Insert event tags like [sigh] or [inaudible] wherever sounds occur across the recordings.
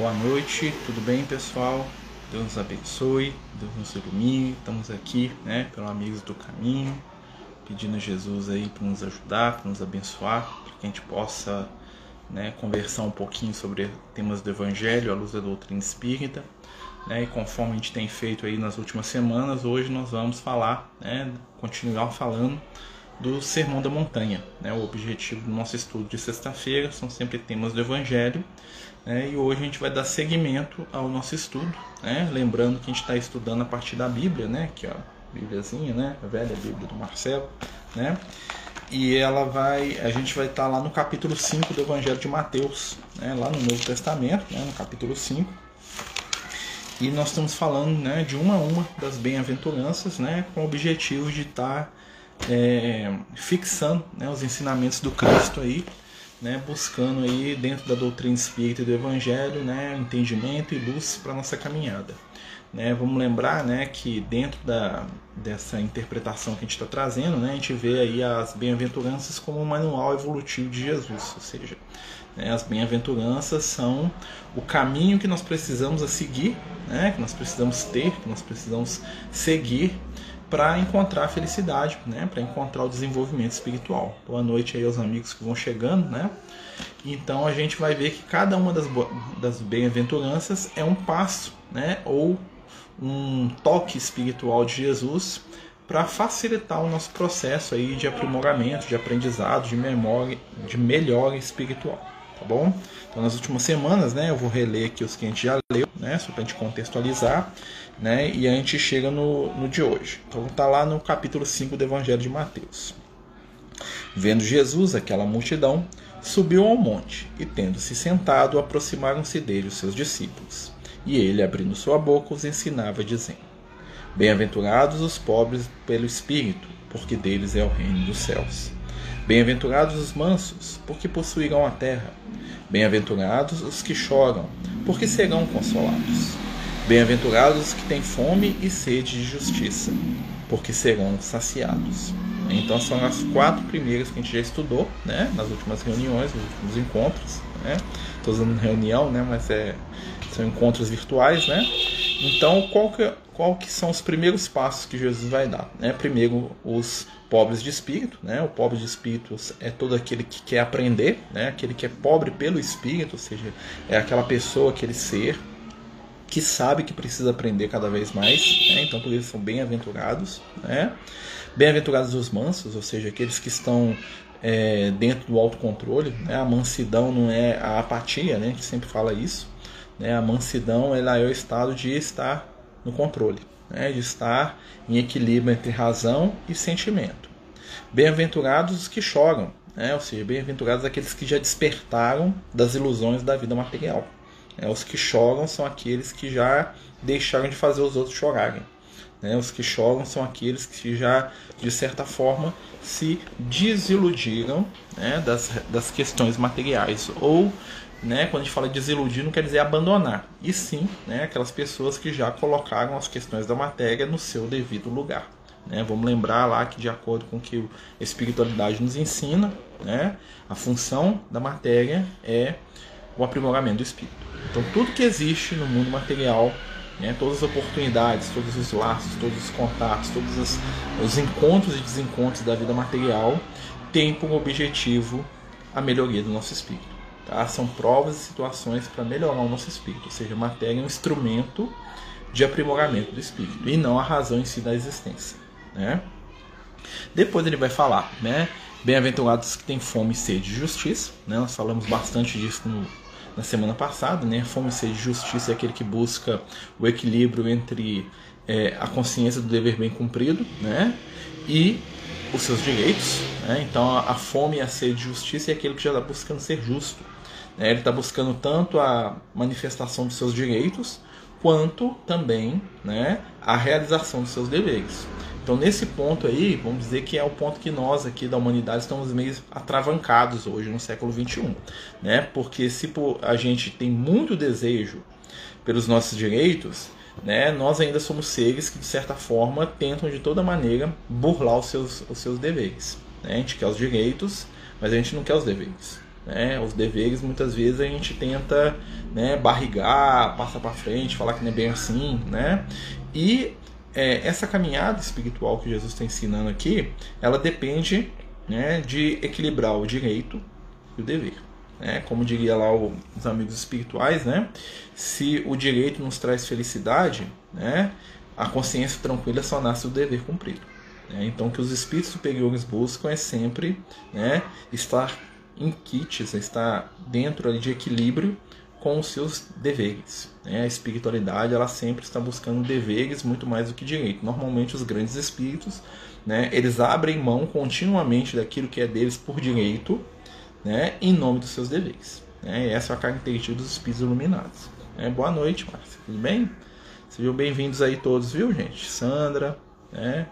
Boa noite, tudo bem pessoal? Deus nos abençoe, Deus nos ilumine. Estamos aqui, né, pelos amigos do caminho, pedindo a Jesus aí para nos ajudar, para nos abençoar, para que a gente possa, né, conversar um pouquinho sobre temas do Evangelho à luz da doutrina espírita. Né, e conforme a gente tem feito aí nas últimas semanas, hoje nós vamos falar, né, continuar falando do Sermão da Montanha. Né? O objetivo do nosso estudo de sexta-feira são sempre temas do Evangelho. Né? E hoje a gente vai dar seguimento ao nosso estudo. Né? Lembrando que a gente está estudando a partir da Bíblia, né? que a Bíbliazinha, né? a velha Bíblia do Marcelo. Né? E ela vai, a gente vai estar tá lá no capítulo 5 do Evangelho de Mateus, né? lá no Novo Testamento, né? no capítulo 5. E nós estamos falando né, de uma a uma das bem-aventuranças, né, com o objetivo de estar tá é, fixando né, os ensinamentos do Cristo aí, né, buscando aí dentro da doutrina espírita e do Evangelho, né, entendimento e luz para nossa caminhada. Né, vamos lembrar né, que dentro da, dessa interpretação que a gente está trazendo, né, a gente vê aí as bem-aventuranças como um manual evolutivo de Jesus, ou seja, né, as bem-aventuranças são o caminho que nós precisamos a seguir, né, que nós precisamos ter, que nós precisamos seguir para encontrar a felicidade, né? Para encontrar o desenvolvimento espiritual. Boa noite aí aos amigos que vão chegando, né? Então a gente vai ver que cada uma das, das bem-aventuranças é um passo, né? Ou um toque espiritual de Jesus para facilitar o nosso processo aí de aprimoramento, de aprendizado, de memória, de melhora espiritual tá bom? Então, nas últimas semanas, né, eu vou reler aqui os que a gente já leu, né, só para a gente contextualizar, né, e a gente chega no, no de hoje. Então, tá lá no capítulo 5 do Evangelho de Mateus. Vendo Jesus aquela multidão, subiu ao monte e, tendo-se sentado, aproximaram-se dele os seus discípulos. E ele, abrindo sua boca, os ensinava, dizendo: Bem-aventurados os pobres pelo espírito, porque deles é o reino dos céus. Bem-aventurados os mansos, porque possuirão a terra. Bem-aventurados os que choram, porque serão consolados. Bem-aventurados os que têm fome e sede de justiça, porque serão saciados. Então são as quatro primeiras que a gente já estudou, né, nas últimas reuniões, nos últimos encontros, né. Estou usando reunião, né, mas é, são encontros virtuais, né. Então qual que, qual que são os primeiros passos que Jesus vai dar? Né? Primeiro os pobres de espírito, né? O pobre de espírito é todo aquele que quer aprender, né? Aquele que é pobre pelo espírito, ou seja, é aquela pessoa, aquele ser que sabe que precisa aprender cada vez mais, né? então por isso são bem-aventurados, né? Bem-aventurados os mansos, ou seja, aqueles que estão é, dentro do autocontrole, né? A mansidão não é a apatia, né? A gente sempre fala isso, né? A mansidão ela é o estado de estar no controle né, de estar em equilíbrio entre razão e sentimento. Bem-aventurados os que choram, né, ou seja, bem-aventurados aqueles que já despertaram das ilusões da vida material. É, os que choram são aqueles que já deixaram de fazer os outros chorarem. Né? Os que choram são aqueles que já, de certa forma, se desiludiram né, das, das questões materiais ou né, quando a gente fala desiludir, não quer dizer abandonar, e sim né, aquelas pessoas que já colocaram as questões da matéria no seu devido lugar. Né? Vamos lembrar lá que, de acordo com o que a espiritualidade nos ensina, né, a função da matéria é o aprimoramento do espírito. Então, tudo que existe no mundo material, né, todas as oportunidades, todos os laços, todos os contatos, todos os, os encontros e desencontros da vida material, têm como objetivo a melhoria do nosso espírito. Tá? São provas e situações para melhorar o nosso espírito, ou seja, a matéria é um instrumento de aprimoramento do espírito e não a razão em si da existência. Né? Depois ele vai falar, né? Bem-aventurados que têm fome e sede de justiça. Né? Nós falamos bastante disso no, na semana passada. Né? Fome e sede de justiça é aquele que busca o equilíbrio entre é, a consciência do dever bem cumprido né? e os seus direitos. Né? Então a, fome e a sede de justiça é aquele que já está buscando ser justo. Né? Ele está buscando tanto a manifestação dos seus direitos, quanto também né, a realização dos seus deveres. Então, nesse ponto aí, vamos dizer que é o ponto que nós aqui da humanidade estamos meio atravancados hoje no século XXI. Né? Porque se a gente tem muito desejo pelos nossos direitos, né, nós ainda somos seres que, de certa forma, tentam de toda maneira burlar os seus, os seus deveres. Né? A gente quer os direitos, mas a gente não quer os deveres. Né? Os deveres muitas vezes a gente tenta né, barrigar, passar para frente, falar que não é bem assim, né? E é, essa caminhada espiritual que Jesus está ensinando aqui, ela depende né, de equilibrar o direito e o dever. Né? Como diria lá os amigos espirituais, né? se o direito nos traz felicidade, né, a consciência tranquila só nasce do dever cumprido. Né? Então, o que os espíritos superiores buscam é sempre né, estar em kits, estar dentro ali de equilíbrio com os seus deveres. Né? A espiritualidade ela sempre está buscando deveres muito mais do que direito. Normalmente os grandes espíritos, né, eles abrem mão continuamente daquilo que é deles por direito, né, em nome dos seus deveres. Né? Essa é a característica dos espíritos iluminados. Né? Boa noite, Márcia. Tudo bem? Sejam bem-vindos aí todos, viu, gente? Sandra, né?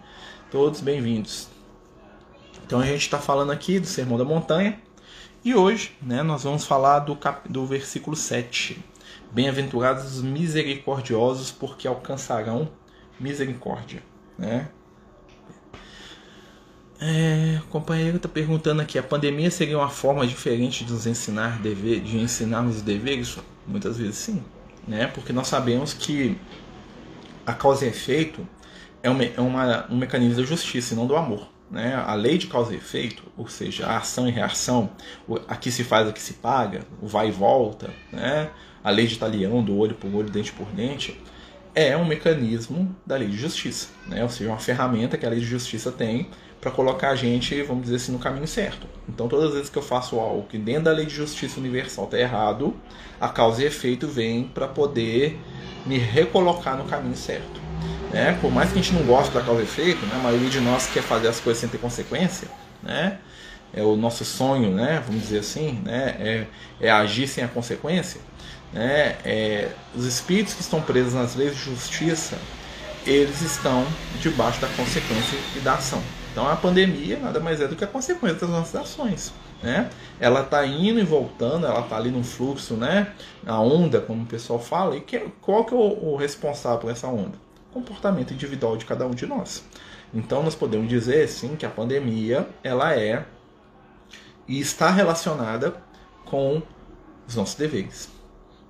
Todos bem-vindos. Então a gente está falando aqui do Sermão da Montanha, e hoje né, nós vamos falar do, cap... do versículo 7. Bem-aventurados os misericordiosos, porque alcançarão misericórdia. Né? É, o companheiro está perguntando aqui: a pandemia seria uma forma diferente de nos ensinar dever, de ensinarmos os deveres? Muitas vezes sim, né? Porque nós sabemos que a causa e efeito é, uma, é uma, um mecanismo da justiça e não do amor. Né? A lei de causa e efeito, ou seja, a ação e reação, aqui se faz, aqui se paga, o vai e volta, né? a lei de talião, do olho por olho, dente por dente, é um mecanismo da lei de justiça, né? ou seja, uma ferramenta que a lei de justiça tem para colocar a gente, vamos dizer assim, no caminho certo. Então, todas as vezes que eu faço algo que dentro da lei de justiça universal está errado, a causa e efeito vem para poder me recolocar no caminho certo. Né? Por mais que a gente não goste da causa e efeito, né? a maioria de nós quer fazer as coisas sem ter consequência, né? é o nosso sonho, né? vamos dizer assim, né? é, é agir sem a consequência. Né? É, os espíritos que estão presos nas leis de justiça, eles estão debaixo da consequência e da ação. Então a pandemia nada mais é do que a consequência das nossas ações. Né? Ela está indo e voltando, ela está ali no fluxo, né? a onda, como o pessoal fala, e que, qual que é o, o responsável por essa onda? comportamento individual de cada um de nós. Então nós podemos dizer sim que a pandemia ela é e está relacionada com os nossos deveres.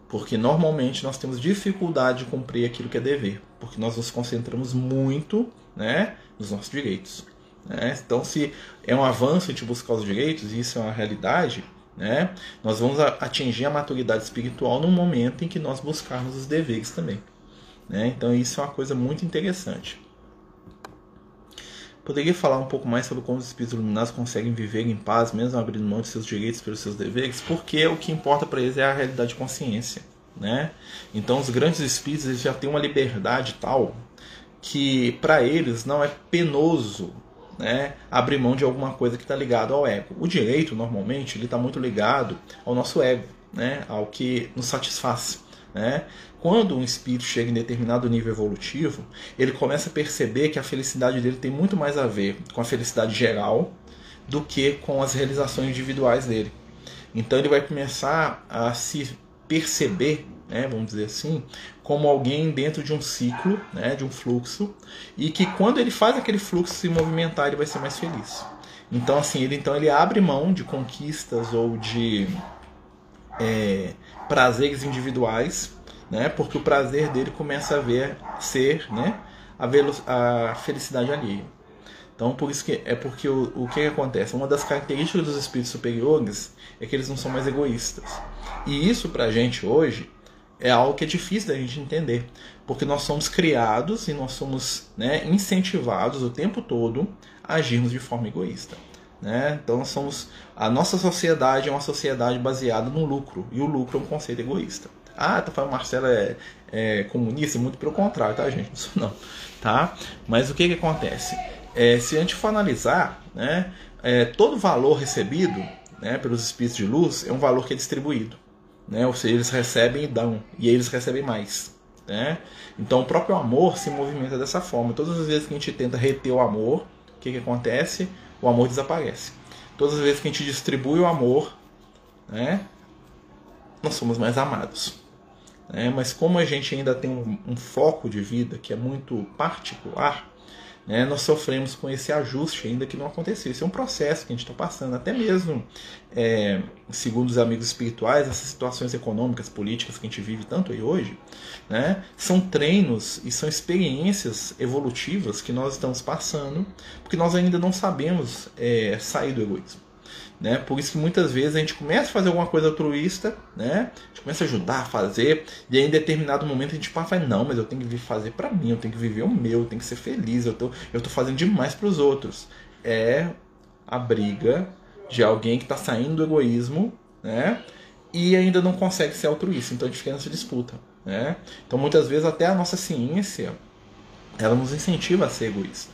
Porque normalmente nós temos dificuldade de cumprir aquilo que é dever, porque nós nos concentramos muito né, nos nossos direitos. Né? Então, se é um avanço de buscar os direitos, e isso é uma realidade, né, nós vamos atingir a maturidade espiritual no momento em que nós buscarmos os deveres também. Né? Então isso é uma coisa muito interessante. Poderia falar um pouco mais sobre como os espíritos iluminados conseguem viver em paz, mesmo abrindo mão de seus direitos pelos seus deveres? Porque o que importa para eles é a realidade de consciência. Né? Então os grandes espíritos eles já têm uma liberdade tal que para eles não é penoso né, abrir mão de alguma coisa que está ligado ao ego. O direito normalmente ele está muito ligado ao nosso ego, né, ao que nos satisfaz. Né? Quando um espírito chega em determinado nível evolutivo, ele começa a perceber que a felicidade dele tem muito mais a ver com a felicidade geral do que com as realizações individuais dele. Então ele vai começar a se perceber, né, vamos dizer assim, como alguém dentro de um ciclo, né, de um fluxo, e que quando ele faz aquele fluxo se movimentar, ele vai ser mais feliz. Então assim, ele então ele abre mão de conquistas ou de é, prazeres individuais né? Porque o prazer dele começa a ver ser, né? A, a felicidade alheia. Então, por isso que é porque o, o que acontece? Uma das características dos espíritos superiores é que eles não são mais egoístas. E isso pra gente hoje é algo que é difícil da gente entender, porque nós somos criados e nós somos né, incentivados o tempo todo a agirmos de forma egoísta. Né? Então somos a nossa sociedade é uma sociedade baseada no lucro e o lucro é um conceito egoísta. Ah, tá falando Marcelo é, é comunista? Muito pelo contrário, tá, gente? Isso não, tá? Mas o que que acontece? É, se a gente for analisar, né, é, todo valor recebido né, pelos espíritos de luz é um valor que é distribuído. Né? Ou seja, eles recebem e dão, e eles recebem mais. Né? Então o próprio amor se movimenta dessa forma. Todas as vezes que a gente tenta reter o amor, o que, que acontece? O amor desaparece. Todas as vezes que a gente distribui o amor, né, nós somos mais amados. Né? Mas como a gente ainda tem um, um foco de vida que é muito particular, né, nós sofremos com esse ajuste ainda que não aconteceu. Isso é um processo que a gente está passando. Até mesmo, é, segundo os amigos espirituais, essas situações econômicas, políticas que a gente vive tanto aí hoje, né, são treinos e são experiências evolutivas que nós estamos passando, porque nós ainda não sabemos é, sair do egoísmo. Né? Por isso que muitas vezes a gente começa a fazer alguma coisa altruísta, né? a gente começa a ajudar a fazer, e aí em determinado momento a gente fala, não, mas eu tenho que fazer para mim, eu tenho que viver o meu, eu tenho que ser feliz, eu tô, eu tô fazendo demais para os outros. É a briga de alguém que está saindo do egoísmo né? e ainda não consegue ser altruísta, então a gente fica nessa disputa. Né? Então muitas vezes até a nossa ciência ela nos incentiva a ser egoísta,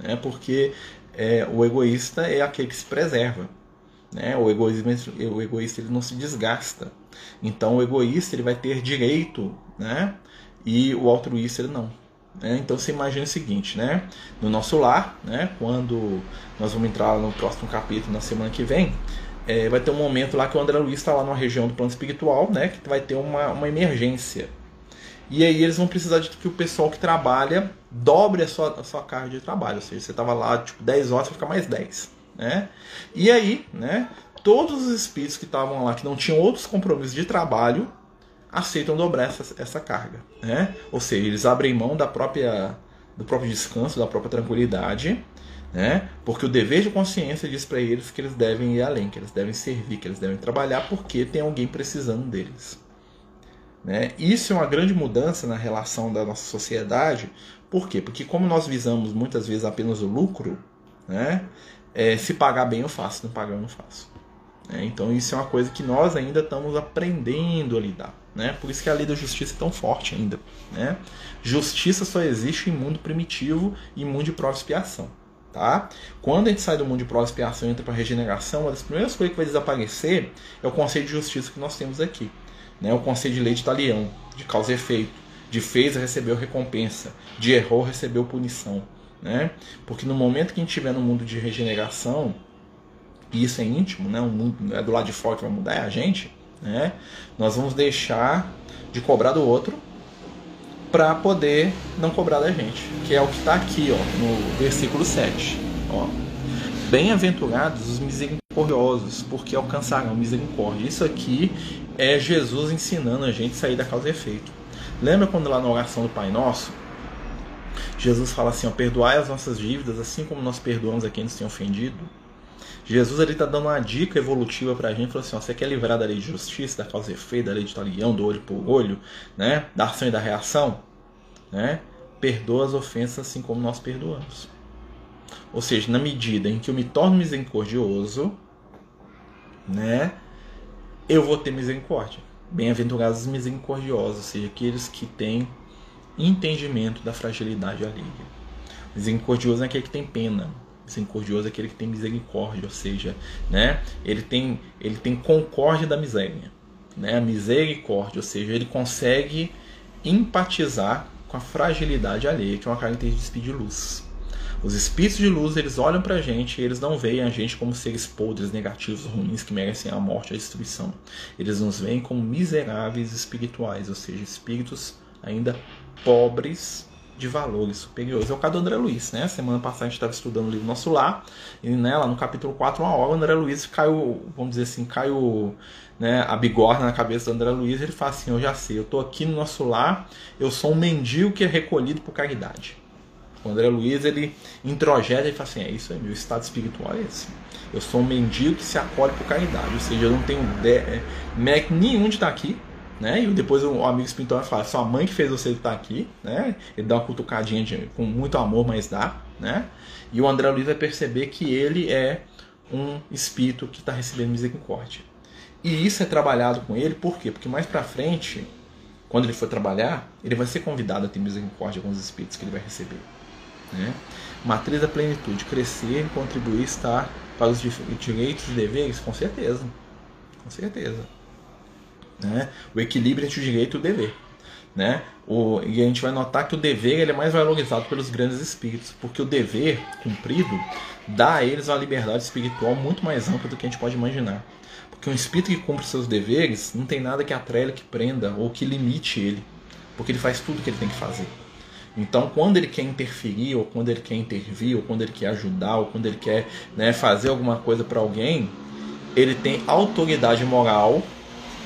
né? porque é, o egoísta é aquele que se preserva. Né? O, egoísmo, o egoísta ele não se desgasta. Então o egoísta ele vai ter direito, né? E o altruísta ele não. Né? Então você imagina o seguinte, né? No nosso lar, né? Quando nós vamos entrar no próximo capítulo na semana que vem, é, vai ter um momento lá que o André Luiz está lá numa região do plano espiritual, né? Que vai ter uma, uma emergência. E aí eles vão precisar de que o pessoal que trabalha dobre a sua, a sua carga de trabalho. Ou seja, você estava lá tipo 10 horas, vai ficar mais 10 né? E aí, né, todos os espíritos que estavam lá, que não tinham outros compromissos de trabalho, aceitam dobrar essa, essa carga, né? Ou seja, eles abrem mão da própria, do próprio descanso, da própria tranquilidade, né? Porque o dever de consciência diz para eles que eles devem ir além, que eles devem servir, que eles devem trabalhar porque tem alguém precisando deles. Né? Isso é uma grande mudança na relação da nossa sociedade. Por quê? Porque como nós visamos muitas vezes apenas o lucro, né? É, se pagar bem eu faço, não pagar eu não faço. É, então isso é uma coisa que nós ainda estamos aprendendo a lidar. Né? Por isso que a lei da justiça é tão forte ainda. Né? Justiça só existe em mundo primitivo e mundo de prova expiação. Tá? Quando a gente sai do mundo de prova expiação e entra para regeneração, uma das primeiras coisas que vai desaparecer é o conceito de justiça que nós temos aqui. Né? O conceito de lei de talião, de causa e efeito, de fez recebeu recompensa, de errou recebeu punição né? Porque no momento que a gente estiver no mundo de regeneração, e isso é íntimo, né? O mundo é do lado de fora que vai mudar, é a gente, né? Nós vamos deixar de cobrar do outro para poder não cobrar da gente, que é o que está aqui, ó, no versículo 7, ó. Bem-aventurados os misericordiosos, porque alcançarão misericórdia. Isso aqui é Jesus ensinando a gente a sair da causa e efeito. Lembra quando lá na oração do Pai Nosso, Jesus fala assim: ó, perdoai as nossas dívidas, assim como nós perdoamos a quem nos tem ofendido. Jesus está dando uma dica evolutiva para a gente, falou assim: ó, você quer livrar da lei de justiça, da causa e efeito, da lei de talião, do olho por olho, né, da ação e da reação, né? Perdoa as ofensas assim como nós perdoamos. Ou seja, na medida em que eu me torno misericordioso, né, eu vou ter misericórdia. Bem-aventurados os misericordiosos, ou seja, aqueles que têm entendimento da fragilidade alheia. Misericordioso é aquele que tem pena. Misericordioso é aquele que tem misericórdia, ou seja, né, ele tem ele tem concórdia da miséria, né, a misericórdia, ou seja, ele consegue empatizar com a fragilidade alheia, que é uma característica de luz. Os espíritos de luz, eles olham pra gente e eles não veem a gente como seres podres, negativos, ruins, que merecem a morte e a destruição. Eles nos veem como miseráveis espirituais, ou seja, espíritos ainda pobres de valores superiores. É o caso do André Luiz, né? Semana passada a gente estava estudando o livro Nosso Lar, e né, no capítulo 4, uma hora, o André Luiz caiu, vamos dizer assim, caiu né, a bigorna na cabeça do André Luiz, ele fala assim, eu já sei, eu estou aqui no Nosso Lar, eu sou um mendigo que é recolhido por caridade. O André Luiz, ele introjeta e fala assim, é isso aí, meu estado espiritual é esse. Eu sou um mendigo que se acolhe por caridade, ou seja, eu não tenho é, mérito nenhum de estar aqui, né? E depois o amigo espiritual fala, sua mãe que fez você estar aqui, né? Ele dá uma cutucadinha de, com muito amor, mas dá, né? E o André Luiz vai perceber que ele é um espírito que está recebendo misericórdia. E isso é trabalhado com ele, por quê? Porque mais para frente, quando ele for trabalhar, ele vai ser convidado a ter misericórdia com os espíritos que ele vai receber. Né? Matriz da plenitude, crescer, contribuir, estar para os direitos e deveres, com certeza. Com certeza né? o equilíbrio entre o direito e o dever. Né? O, e a gente vai notar que o dever ele é mais valorizado pelos grandes espíritos, porque o dever cumprido dá a eles uma liberdade espiritual muito mais ampla do que a gente pode imaginar. Porque um espírito que cumpre seus deveres não tem nada que atrele, que prenda ou que limite ele, porque ele faz tudo o que ele tem que fazer. Então, quando ele quer interferir, ou quando ele quer intervir, ou quando ele quer ajudar, ou quando ele quer né, fazer alguma coisa para alguém, ele tem autoridade moral,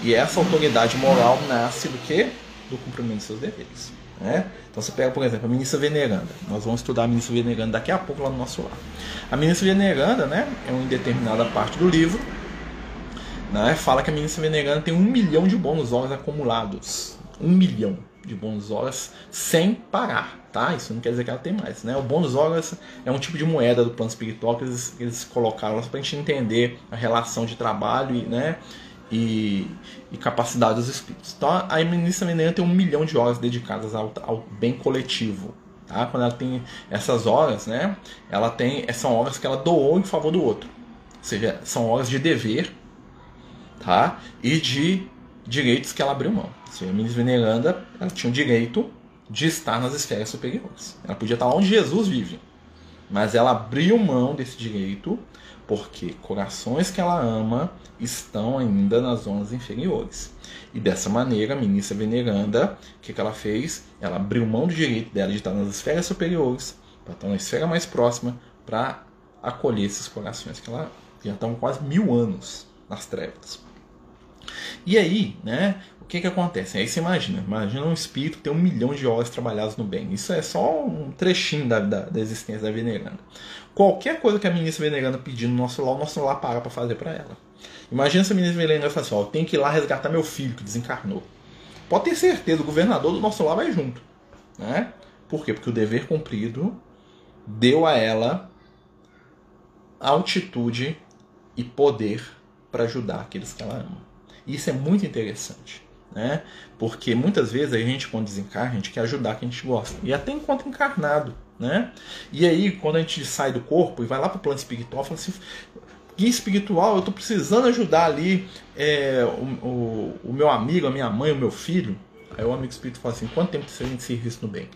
e essa autoridade moral nasce do que? Do cumprimento de seus deveres. Né? Então você pega, por exemplo, a ministra veneranda. Nós vamos estudar a ministra veneranda daqui a pouco lá no nosso lar. A ministra veneranda, né, é uma determinada parte do livro, né, fala que a ministra veneranda tem um milhão de bônus horas acumulados. Um milhão de bônus horas sem parar, tá? Isso não quer dizer que ela tem mais, né? O bônus horas é um tipo de moeda do plano espiritual que eles, eles colocaram para a gente entender a relação de trabalho e, né, e, e capacidade dos espíritos. Então a ministra veneranda tem um milhão de horas dedicadas ao, ao bem coletivo, Tá? Quando ela tem essas horas, né, ela tem são horas que ela doou em favor do outro. Ou seja, são horas de dever tá? e de direitos que ela abriu mão. Se a ministra veneranda ela tinha o direito de estar nas esferas superiores. Ela podia estar onde Jesus vive. Mas ela abriu mão desse direito porque corações que ela ama estão ainda nas zonas inferiores. E dessa maneira, a ministra veneranda, o que, que ela fez? Ela abriu mão do direito dela de estar nas esferas superiores, para estar na esfera mais próxima, para acolher esses corações que ela já estão quase mil anos nas trevas. E aí, né, o que, que acontece? Aí você imagina, imagina um espírito tem um milhão de horas trabalhadas no bem. Isso é só um trechinho da, da, da existência da veneranda. Qualquer coisa que a ministra veneranda pedir no nosso lar, o nosso lar para para fazer para ela. Imagina se a ministra veneranda fala assim: ó, tenho que ir lá resgatar meu filho que desencarnou. Pode ter certeza, o governador do nosso lar vai junto. Né? Por quê? Porque o dever cumprido deu a ela altitude e poder para ajudar aqueles que ela ama. Isso é muito interessante, né? Porque muitas vezes a gente, quando desencarna, a gente quer ajudar quem a gente gosta. E até enquanto encarnado, né? E aí, quando a gente sai do corpo e vai lá para o plano espiritual, fala assim: guia espiritual, eu estou precisando ajudar ali é, o, o, o, meu amigo, a minha mãe, o meu filho. Aí o amigo espírito fala assim: quanto tempo você tem de serviço no bem?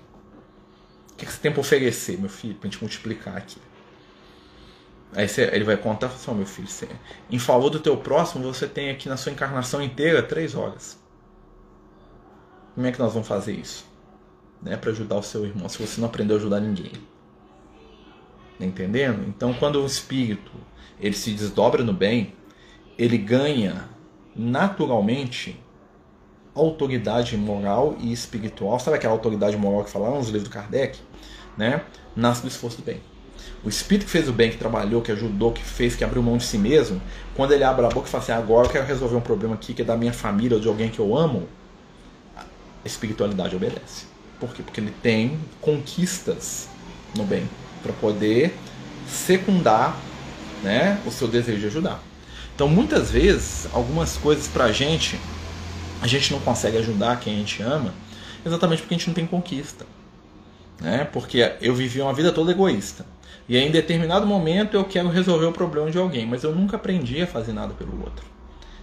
O que, que você tem para oferecer, meu filho, para a gente multiplicar aqui? Aí você, ele vai contar, assim, oh, meu filho, você, em favor do teu próximo, você tem aqui na sua encarnação inteira três horas. Como é que nós vamos fazer isso? Né, para ajudar o seu irmão, se você não aprendeu a ajudar ninguém. Tá entendendo? Então, quando o espírito ele se desdobra no bem, ele ganha naturalmente autoridade moral e espiritual. Sabe aquela autoridade moral que falaram nos livros do Kardec? Né? Nasce do esforço do bem. O espírito que fez o bem, que trabalhou, que ajudou, que fez, que abriu mão de si mesmo, quando ele abre a boca e fala assim: agora eu quero resolver um problema aqui que é da minha família ou de alguém que eu amo, a espiritualidade obedece. Por quê? Porque ele tem conquistas no bem para poder secundar né, o seu desejo de ajudar. Então, muitas vezes, algumas coisas para a gente, a gente não consegue ajudar quem a gente ama, exatamente porque a gente não tem conquista. Né? Porque eu vivi uma vida toda egoísta. E aí, em determinado momento eu quero resolver o problema de alguém, mas eu nunca aprendi a fazer nada pelo outro.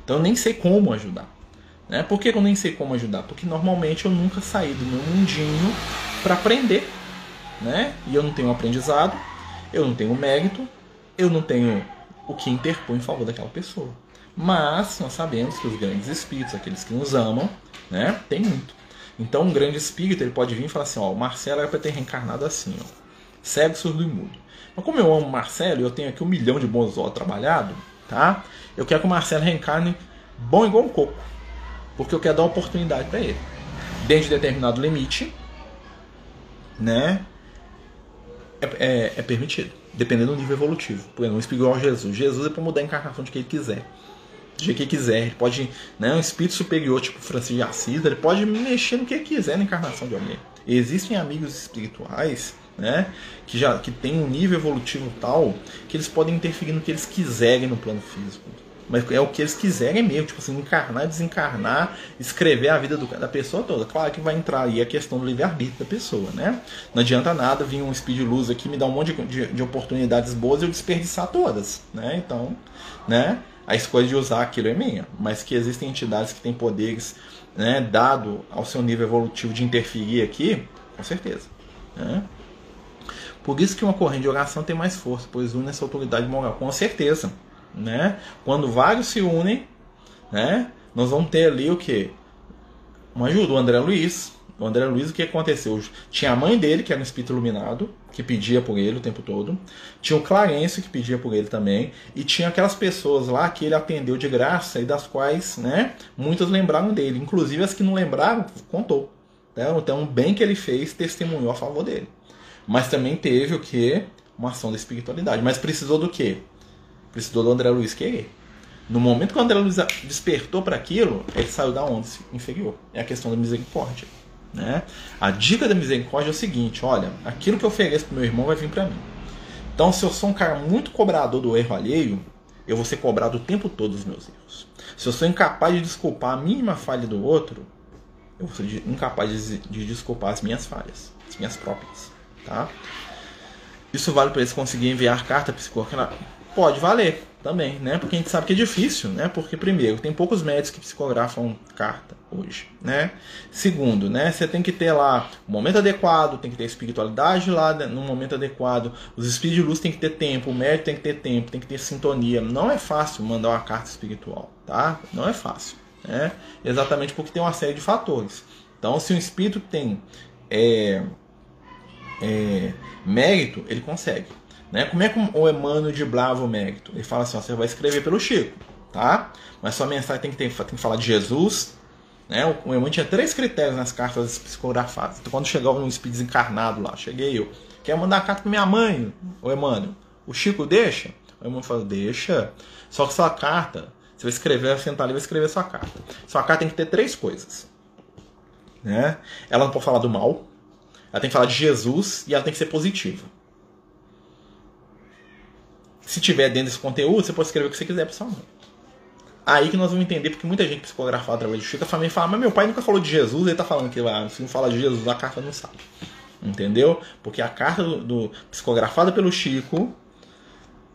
Então eu nem sei como ajudar. Né? Por que eu nem sei como ajudar? Porque normalmente eu nunca saí do meu mundinho para aprender. Né? E eu não tenho aprendizado, eu não tenho mérito, eu não tenho o que interpor em favor daquela pessoa. Mas nós sabemos que os grandes espíritos, aqueles que nos amam, né, tem muito. Então um grande espírito ele pode vir e falar assim, ó, o Marcelo era para ter reencarnado assim, ó, cego, surdo e mudo. Mas como eu amo o Marcelo e eu tenho aqui um milhão de bons olhos trabalhado, tá? Eu quero que o Marcelo reencarne bom igual um coco. Porque eu quero dar oportunidade para ele. Dentro de determinado limite, né? É, é, é, permitido, dependendo do nível evolutivo. Por exemplo, um espírito igual Jesus. Jesus é para mudar a encarnação de quem ele quiser. Do jeito que ele quiser. Ele pode, né, um espírito superior, tipo Francisco de Assis, ele pode mexer no que ele quiser na encarnação de alguém. Existem amigos espirituais né? Que já que tem um nível evolutivo tal que eles podem interferir no que eles quiserem no plano físico. Mas é o que eles quiserem mesmo, tipo assim, encarnar, desencarnar, escrever a vida do, da pessoa toda. Claro que vai entrar aí a questão do livre-arbítrio da pessoa, né? Não adianta nada vir um speed luz aqui me dar um monte de, de, de oportunidades boas e eu desperdiçar todas, né? Então, né? A escolha de usar aquilo é minha. Mas que existem entidades que têm poderes, né? Dado ao seu nível evolutivo de interferir aqui, com certeza. Né? Por isso que uma corrente de oração tem mais força, pois une essa autoridade moral, com certeza. Né? Quando vários se unem, né? nós vamos ter ali o que? Uma ajuda, o André Luiz, O André Luiz, o que aconteceu? Tinha a mãe dele, que era um espírito iluminado, que pedia por ele o tempo todo. Tinha o Clarence, que pedia por ele também. E tinha aquelas pessoas lá que ele atendeu de graça e das quais, né, muitas lembraram dele. Inclusive as que não lembraram, contou. Então, então, o bem que ele fez testemunhou a favor dele. Mas também teve o que? Uma ação da espiritualidade. Mas precisou do quê? Precisou do André Luiz querer. No momento que o André Luiz despertou para aquilo, ele saiu da onda inferior. É a questão da misericórdia. Né? A dica da misericórdia é o seguinte: olha, aquilo que eu ofereço para meu irmão vai vir para mim. Então, se eu sou um cara muito cobrador do erro alheio, eu vou ser cobrado o tempo todo dos meus erros. Se eu sou incapaz de desculpar a mínima falha do outro, eu vou ser incapaz de, de desculpar as minhas falhas, as minhas próprias. Tá? Isso vale para eles conseguirem enviar carta psicológica? Pode valer também, né? Porque a gente sabe que é difícil, né? Porque primeiro, tem poucos médicos que psicografam carta hoje, né? Segundo, né, você tem que ter lá o momento adequado, tem que ter espiritualidade lá no momento adequado, os espíritos de luz tem que ter tempo, o médico tem que ter tempo, tem que ter sintonia. Não é fácil mandar uma carta espiritual, tá? Não é fácil, né? Exatamente porque tem uma série de fatores. Então, se o espírito tem é, é, mérito, ele consegue. Né? Como é que o Emmanuel de Bravo mérito? Ele fala assim: ó, você vai escrever pelo Chico, tá? Mas sua mensagem tem que, ter, tem que falar de Jesus. Né? O Emmanuel tinha três critérios nas cartas psicografadas. Então, quando chegava um espírito desencarnado lá, cheguei eu, quer mandar a carta para minha mãe, o Emmanuel. O Chico deixa? O Emmanuel fala: deixa. Só que sua carta, você vai escrever, vai sentar ali e vai escrever sua carta. Sua carta tem que ter três coisas. Né? Ela não pode falar do mal, ela tem que falar de Jesus e ela tem que ser positiva. Se tiver dentro desse conteúdo, você pode escrever o que você quiser para sua mãe. Aí que nós vamos entender, porque muita gente psicografada através do Chico, a família fala, mas meu pai nunca falou de Jesus, ele está falando que ah, se não fala de Jesus, a carta não sabe. Entendeu? Porque a carta do, do, psicografada pelo Chico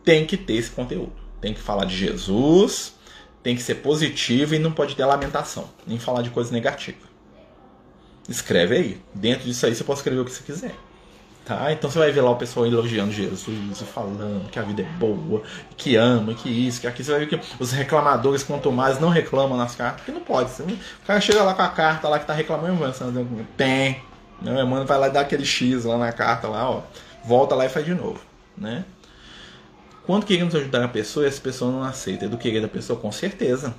tem que ter esse conteúdo. Tem que falar de Jesus, tem que ser positivo e não pode ter lamentação, nem falar de coisa negativa. Escreve aí. Dentro disso aí você pode escrever o que você quiser. Tá? Então você vai ver lá o pessoal elogiando Jesus, falando que a vida é boa, que ama, que isso, que aquilo. Você vai ver que os reclamadores, quanto mais, não reclamam nas cartas, porque não pode. O cara chega lá com a carta lá que tá reclamando, tem. Né? O mano vai lá dá aquele X lá na carta, lá, ó. Volta lá e faz de novo. Né? Quando queremos ajudar a pessoa essa pessoa não aceita, é do querer da pessoa? Com certeza.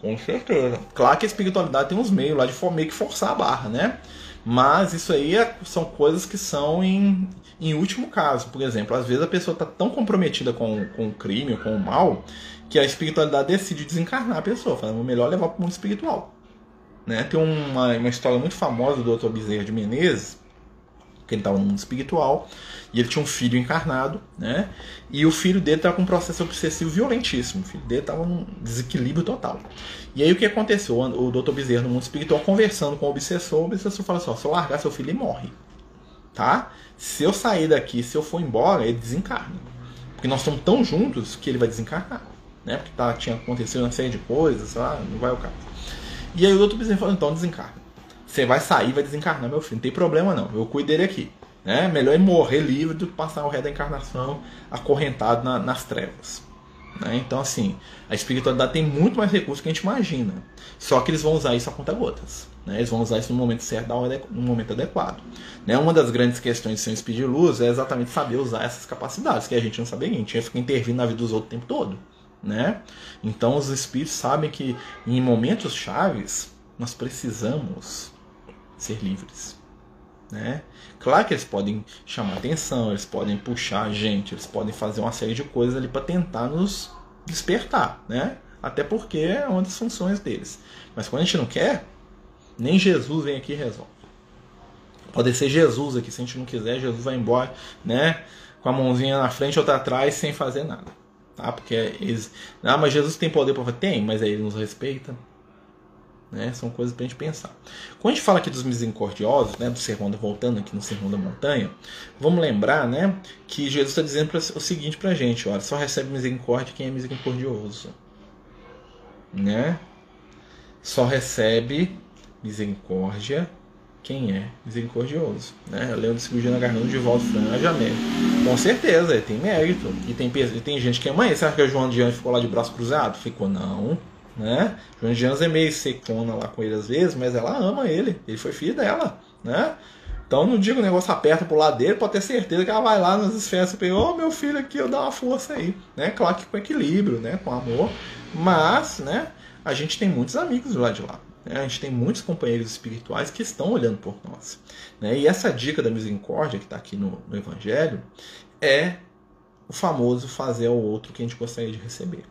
Com certeza. Claro que a espiritualidade tem uns meios lá de meio que forçar a barra, né? Mas isso aí é, são coisas que são em, em último caso. Por exemplo, às vezes a pessoa está tão comprometida com, com o crime ou com o mal que a espiritualidade decide desencarnar a pessoa, falando melhor levar para o mundo espiritual. Né? Tem uma, uma história muito famosa do Dr. Bezerra de Menezes, que ele estava no mundo espiritual, e ele tinha um filho encarnado, né? E o filho dele estava com um processo obsessivo violentíssimo. O filho dele estava num desequilíbrio total. E aí o que aconteceu? O Dr. Bezerra no mundo espiritual conversando com o obsessor, o obsessor fala assim: ó, se eu largar seu filho, ele morre. Tá? Se eu sair daqui, se eu for embora, ele desencarna. Porque nós estamos tão juntos que ele vai desencarnar. Né? Porque tá, tinha acontecido uma série de coisas, lá, não vai o caso. E aí o Dr. Bezerra falou: então desencarna. Você vai sair vai desencarnar, meu filho. Não tem problema não. Eu cuido dele aqui. Né? Melhor ele morrer livre do que passar o resto da encarnação acorrentado na, nas trevas. Né? Então, assim, a espiritualidade tem muito mais recursos que a gente imagina. Só que eles vão usar isso a conta gotas. Né? Eles vão usar isso no momento certo, no momento adequado. Né? Uma das grandes questões de ser um espírito de luz é exatamente saber usar essas capacidades, que a gente não sabia, a gente ia ficar intervindo na vida dos outros o tempo todo. Né? Então, os espíritos sabem que em momentos chaves nós precisamos ser livres. Né? Claro que eles podem chamar atenção, eles podem puxar a gente, eles podem fazer uma série de coisas ali para tentar nos despertar, né? Até porque é uma das funções deles. Mas quando a gente não quer, nem Jesus vem aqui e resolve. Pode ser Jesus aqui, se a gente não quiser, Jesus vai embora, né? Com a mãozinha na frente, outra atrás, sem fazer nada. Tá? Porque eles. Ah, mas Jesus tem poder para? Tem, mas aí ele nos respeita. Né? São coisas para a gente pensar. Quando a gente fala aqui dos misericordiosos, né, do sermão da, voltando aqui no sermão da montanha, vamos lembrar né, que Jesus está dizendo pra, o seguinte para a gente: olha, só recebe misericórdia quem é misericordioso. Né? Só recebe misericórdia quem é misericordioso. Né? Leandro Cirurgião Garganta de volta Franja Com certeza, tem mérito. E tem, e tem gente que. Você acha que o João Diante ficou lá de braço cruzado? Ficou, não. Né? Joana de Anjos é meio secona lá com ele às vezes, mas ela ama ele. Ele foi filho dela, né? Então não digo o negócio aperta pro lado dele, pode ter certeza que ela vai lá nas esferas superiores, oh, meu filho aqui, eu dou uma força aí, né? Claro que com equilíbrio, né? Com amor, mas, né? A gente tem muitos amigos lá de lá. Né? A gente tem muitos companheiros espirituais que estão olhando por nós. Né? E essa dica da misericórdia que está aqui no, no Evangelho é o famoso fazer ao outro que a gente gostaria de receber.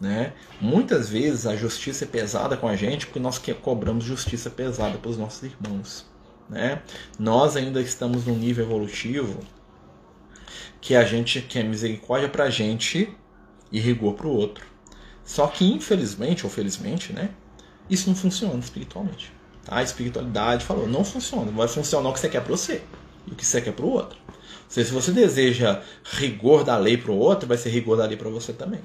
Né? Muitas vezes a justiça é pesada com a gente porque nós cobramos justiça pesada para os nossos irmãos. Né? Nós ainda estamos num nível evolutivo que a gente quer misericórdia para a gente e rigor para o outro. Só que infelizmente ou felizmente, né, isso não funciona espiritualmente. Tá? A espiritualidade falou, não funciona. Vai funcionar o que você quer para você e o que você quer para o outro. Se você deseja rigor da lei para o outro, vai ser rigor da lei para você também.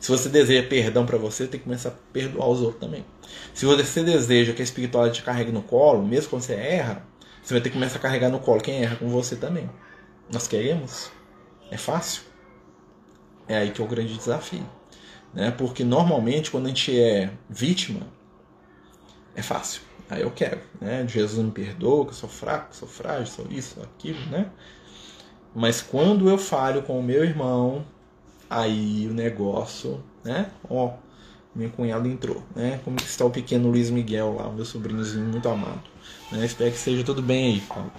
Se você deseja perdão para você, tem que começar a perdoar os outros também. Se você deseja que a espiritualidade te carregue no colo, mesmo quando você erra, você vai ter que começar a carregar no colo quem erra com você também. Nós queremos? É fácil? É aí que é o grande desafio. Né? Porque normalmente quando a gente é vítima, é fácil. Aí eu quero. Né? Jesus me perdoa, que eu sou fraco, sou frágil, sou isso, sou aquilo, né? Mas quando eu falho com o meu irmão, Aí o negócio, né? Ó, minha cunhada entrou, né? Como está o pequeno Luiz Miguel lá, meu sobrinhozinho muito amado. Né? Espero que esteja tudo bem aí, Paulo.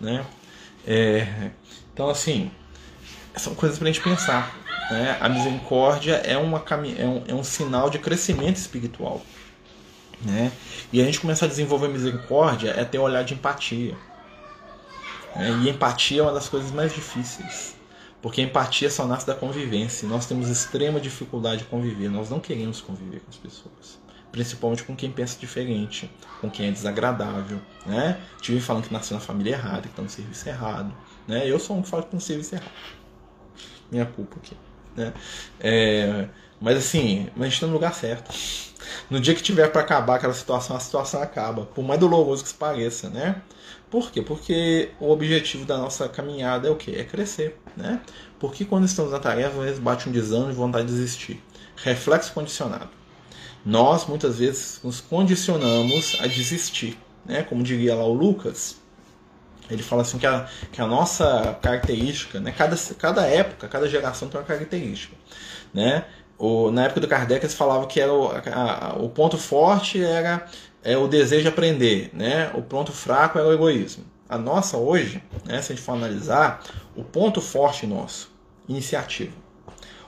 Né? É, então, assim, são coisas para a gente pensar. Né? A misericórdia é, uma, é, um, é um sinal de crescimento espiritual. Né? E a gente começar a desenvolver misericórdia é ter um olhar de empatia. Né? E empatia é uma das coisas mais difíceis. Porque a empatia só nasce da convivência. Nós temos extrema dificuldade de conviver. Nós não queremos conviver com as pessoas. Principalmente com quem pensa diferente, com quem é desagradável. Né? Tive falando que nasceu na família errada, que está no serviço errado. Né? Eu sou um que fala que está no serviço errado. Minha culpa aqui. Né? É, mas assim, a gente está no lugar certo. No dia que tiver para acabar aquela situação, a situação acaba. Por mais doloroso que isso pareça, né? Por quê? Porque o objetivo da nossa caminhada é o quê? É crescer, né? Porque quando estamos na tarefa, às vezes bate um desânimo e vontade de desistir. Reflexo condicionado. Nós, muitas vezes, nos condicionamos a desistir, né? Como diria lá o Lucas, ele fala assim que a, que a nossa característica, né? Cada, cada época, cada geração tem uma característica, né? O, na época do Kardec eles falavam que era o, a, o ponto forte era é o desejo de aprender, né? O ponto fraco é o egoísmo. A nossa hoje, né, se a gente for analisar, o ponto forte nosso, iniciativa.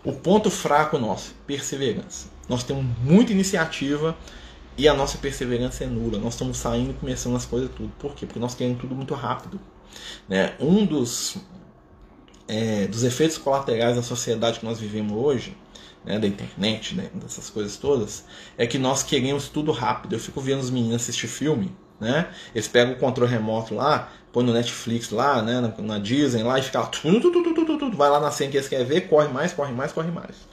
O ponto fraco nosso, perseverança. Nós temos muita iniciativa e a nossa perseverança é nula. Nós estamos saindo e começando as coisas tudo. Por quê? Porque nós queremos tudo muito rápido. Né? Um dos, é, dos efeitos colaterais da sociedade que nós vivemos hoje né, da internet, né, dessas coisas todas, é que nós queremos tudo rápido. Eu fico vendo os meninos assistir filme, né? Eles pegam o controle remoto lá, põe no Netflix lá, né, na, na Disney lá e fica tudo, tudo, tudo, tudo, vai lá na cena que eles querem ver, corre mais, corre mais, corre mais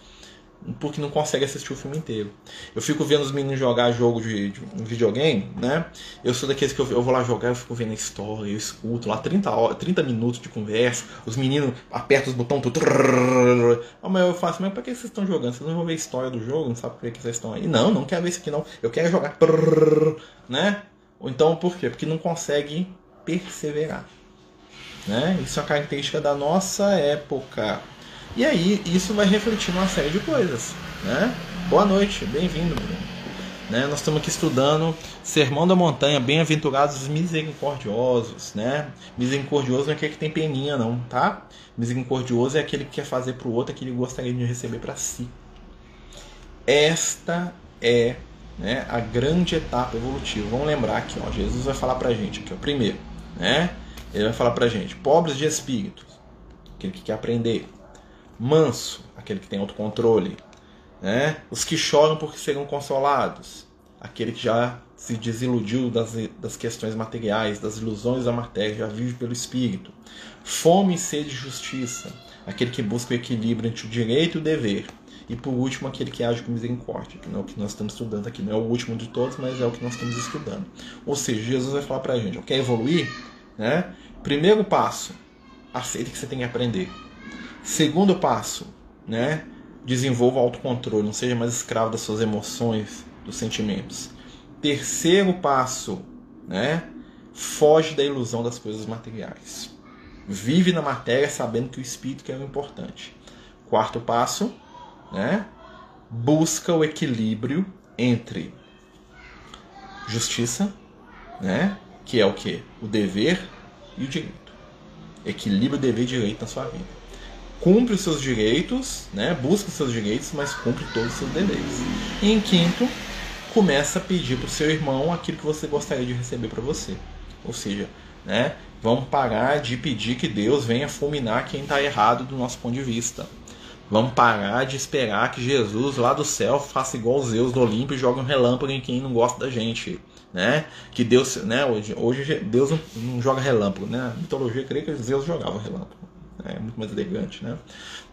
porque não consegue assistir o filme inteiro. Eu fico vendo os meninos jogar jogo de, de videogame, né? Eu sou daqueles que eu, eu, vou lá jogar, eu fico vendo a história, eu escuto lá 30, horas, 30 minutos de conversa, os meninos apertam os botões, tudo. Mas eu faço, mas pra que vocês estão jogando? Vocês não vão ver a história do jogo, não sabe por que vocês estão aí? Não, não quero ver isso aqui não. Eu quero jogar, né? Ou então por quê? Porque não consegue perseverar. Né? Isso é uma característica da nossa época. E aí isso vai refletir numa série de coisas. Né? Boa noite, bem-vindo, Né? Nós estamos aqui estudando Sermão da Montanha, Bem-aventurados misericordiosos. Né? Misericordioso não é aquele que tem peninha, não, tá? Misericordioso é aquele que quer fazer para o outro aquilo que gostaria de receber para si. Esta é né, a grande etapa evolutiva. Vamos lembrar aqui, ó, Jesus vai falar para a gente aqui, ó, primeiro, né? Ele vai falar para a gente, pobres de espírito, aquele que quer aprender, manso, aquele que tem autocontrole, né? Os que choram porque serão consolados, aquele que já se desiludiu das, das questões materiais, das ilusões da matéria, já vive pelo espírito. Fome e sede de justiça, aquele que busca o equilíbrio entre o direito e o dever. E por último, aquele que age com misericórdia, que não é o que nós estamos estudando aqui, não é o último de todos, mas é o que nós estamos estudando. Ou seja, Jesus vai falar para a gente: quer evoluir? Né? Primeiro passo, aceite que você tem que aprender. Segundo passo, né? desenvolva autocontrole, não seja mais escravo das suas emoções, dos sentimentos. Terceiro passo, né? Foge da ilusão das coisas materiais. Vive na matéria sabendo que o espírito é o importante. Quarto passo, né? Busca o equilíbrio entre justiça, né? Que é o que? O dever e o direito. Equilíbrio dever e direito na sua vida cumpre os seus direitos, né? busca os seus direitos, mas cumpre todos os seus deveres. E em quinto, começa a pedir para o seu irmão aquilo que você gostaria de receber para você. Ou seja, né? vamos parar de pedir que Deus venha fulminar quem está errado do nosso ponto de vista. Vamos parar de esperar que Jesus lá do céu faça igual os Zeus do Olimpo e jogue um relâmpago em quem não gosta da gente. Né? Que Deus, né? Hoje, hoje Deus não, não joga relâmpago, né? Na mitologia, creio que Zeus jogava relâmpago é muito mais elegante, né?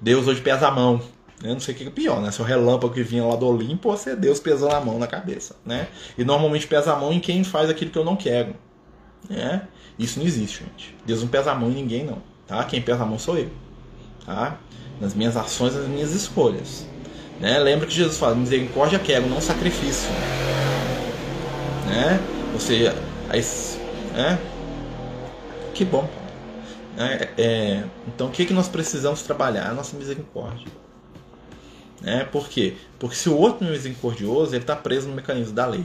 Deus hoje pesa a mão. Eu não sei o que é pior, né? Se é o relâmpago que vinha lá do Olimpo ou se é Deus pesando a mão na cabeça, né? E normalmente pesa a mão em quem faz aquilo que eu não quero, né? Isso não existe, gente. Deus não pesa a mão em ninguém, não, tá? Quem pesa a mão sou eu, tá? Nas minhas ações, nas minhas escolhas. Né? Lembra que Jesus fala: misericórdia quero, não sacrifício. Né? Ou seja, aí, né? que bom. É, é, então, o que, que nós precisamos trabalhar? A nossa misericórdia. É, por quê? Porque se o outro é misericordioso, ele está preso no mecanismo da lei.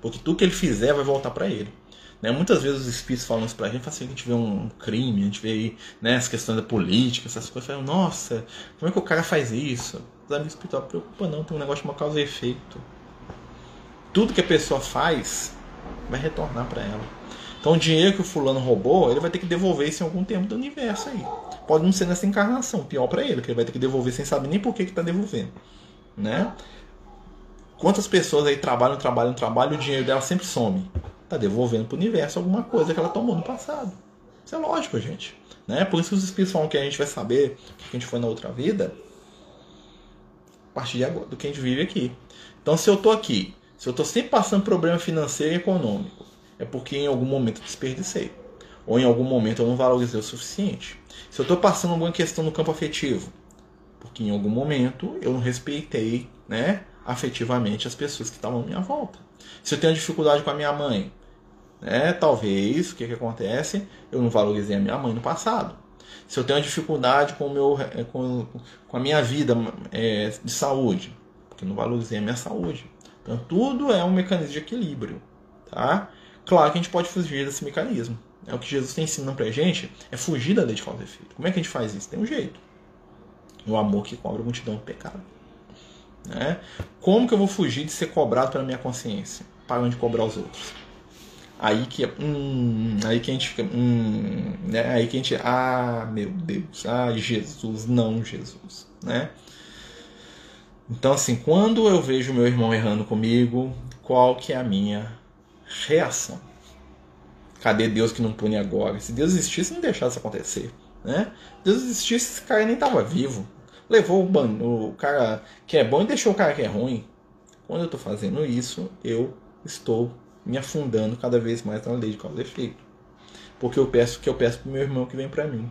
Porque tudo que ele fizer vai voltar para ele. Né? Muitas vezes os espíritos falam isso a gente, assim, a gente vê um crime, a gente vê aí, né, as questões da política, essas coisas, falam, nossa, como é que o cara faz isso? Os amigos espirituais preocupam não, tem um negócio de uma causa e efeito. Tudo que a pessoa faz vai retornar para ela. Então o dinheiro que o fulano roubou, ele vai ter que devolver isso em algum tempo do universo aí. Pode não ser nessa encarnação, pior para ele, que ele vai ter que devolver sem saber nem por que está devolvendo. Né? Quantas pessoas aí trabalham, trabalham, trabalham, o dinheiro dela sempre some. Está devolvendo para o universo alguma coisa que ela tomou no passado. Isso é lógico, gente. Né? Por isso que os espíritos falam que a gente vai saber o que a gente foi na outra vida a partir de agora, do que a gente vive aqui. Então, se eu estou aqui, se eu estou sempre passando problema financeiro e econômico, é porque em algum momento eu desperdicei. Ou em algum momento eu não valorizei o suficiente. Se eu estou passando alguma questão no campo afetivo, porque em algum momento eu não respeitei né, afetivamente as pessoas que estavam à minha volta. Se eu tenho dificuldade com a minha mãe, né, talvez o que, que acontece? Eu não valorizei a minha mãe no passado. Se eu tenho dificuldade com, meu, com, com a minha vida é, de saúde, porque não valorizei a minha saúde. Então tudo é um mecanismo de equilíbrio. Tá? Claro que a gente pode fugir desse mecanismo. É o que Jesus está ensinando pra gente, é fugir da lei de causa e efeito. Como é que a gente faz isso? Tem um jeito. O amor que cobra a multidão do pecado. Né? Como que eu vou fugir de ser cobrado pela minha consciência? Parando de cobrar os outros. Aí que hum, aí que a gente fica, hum, né? Aí que a gente, ah, meu Deus, ah, Jesus, não Jesus, né? Então assim, quando eu vejo meu irmão errando comigo, qual que é a minha reação. Cadê Deus que não pune agora? Se Deus existisse, não deixasse acontecer. Né? Deus existisse, esse cara nem estava vivo. Levou o, ban o cara que é bom e deixou o cara que é ruim. Quando eu estou fazendo isso, eu estou me afundando cada vez mais na lei de causa e efeito. Porque eu peço que eu peço para o meu irmão que vem para mim.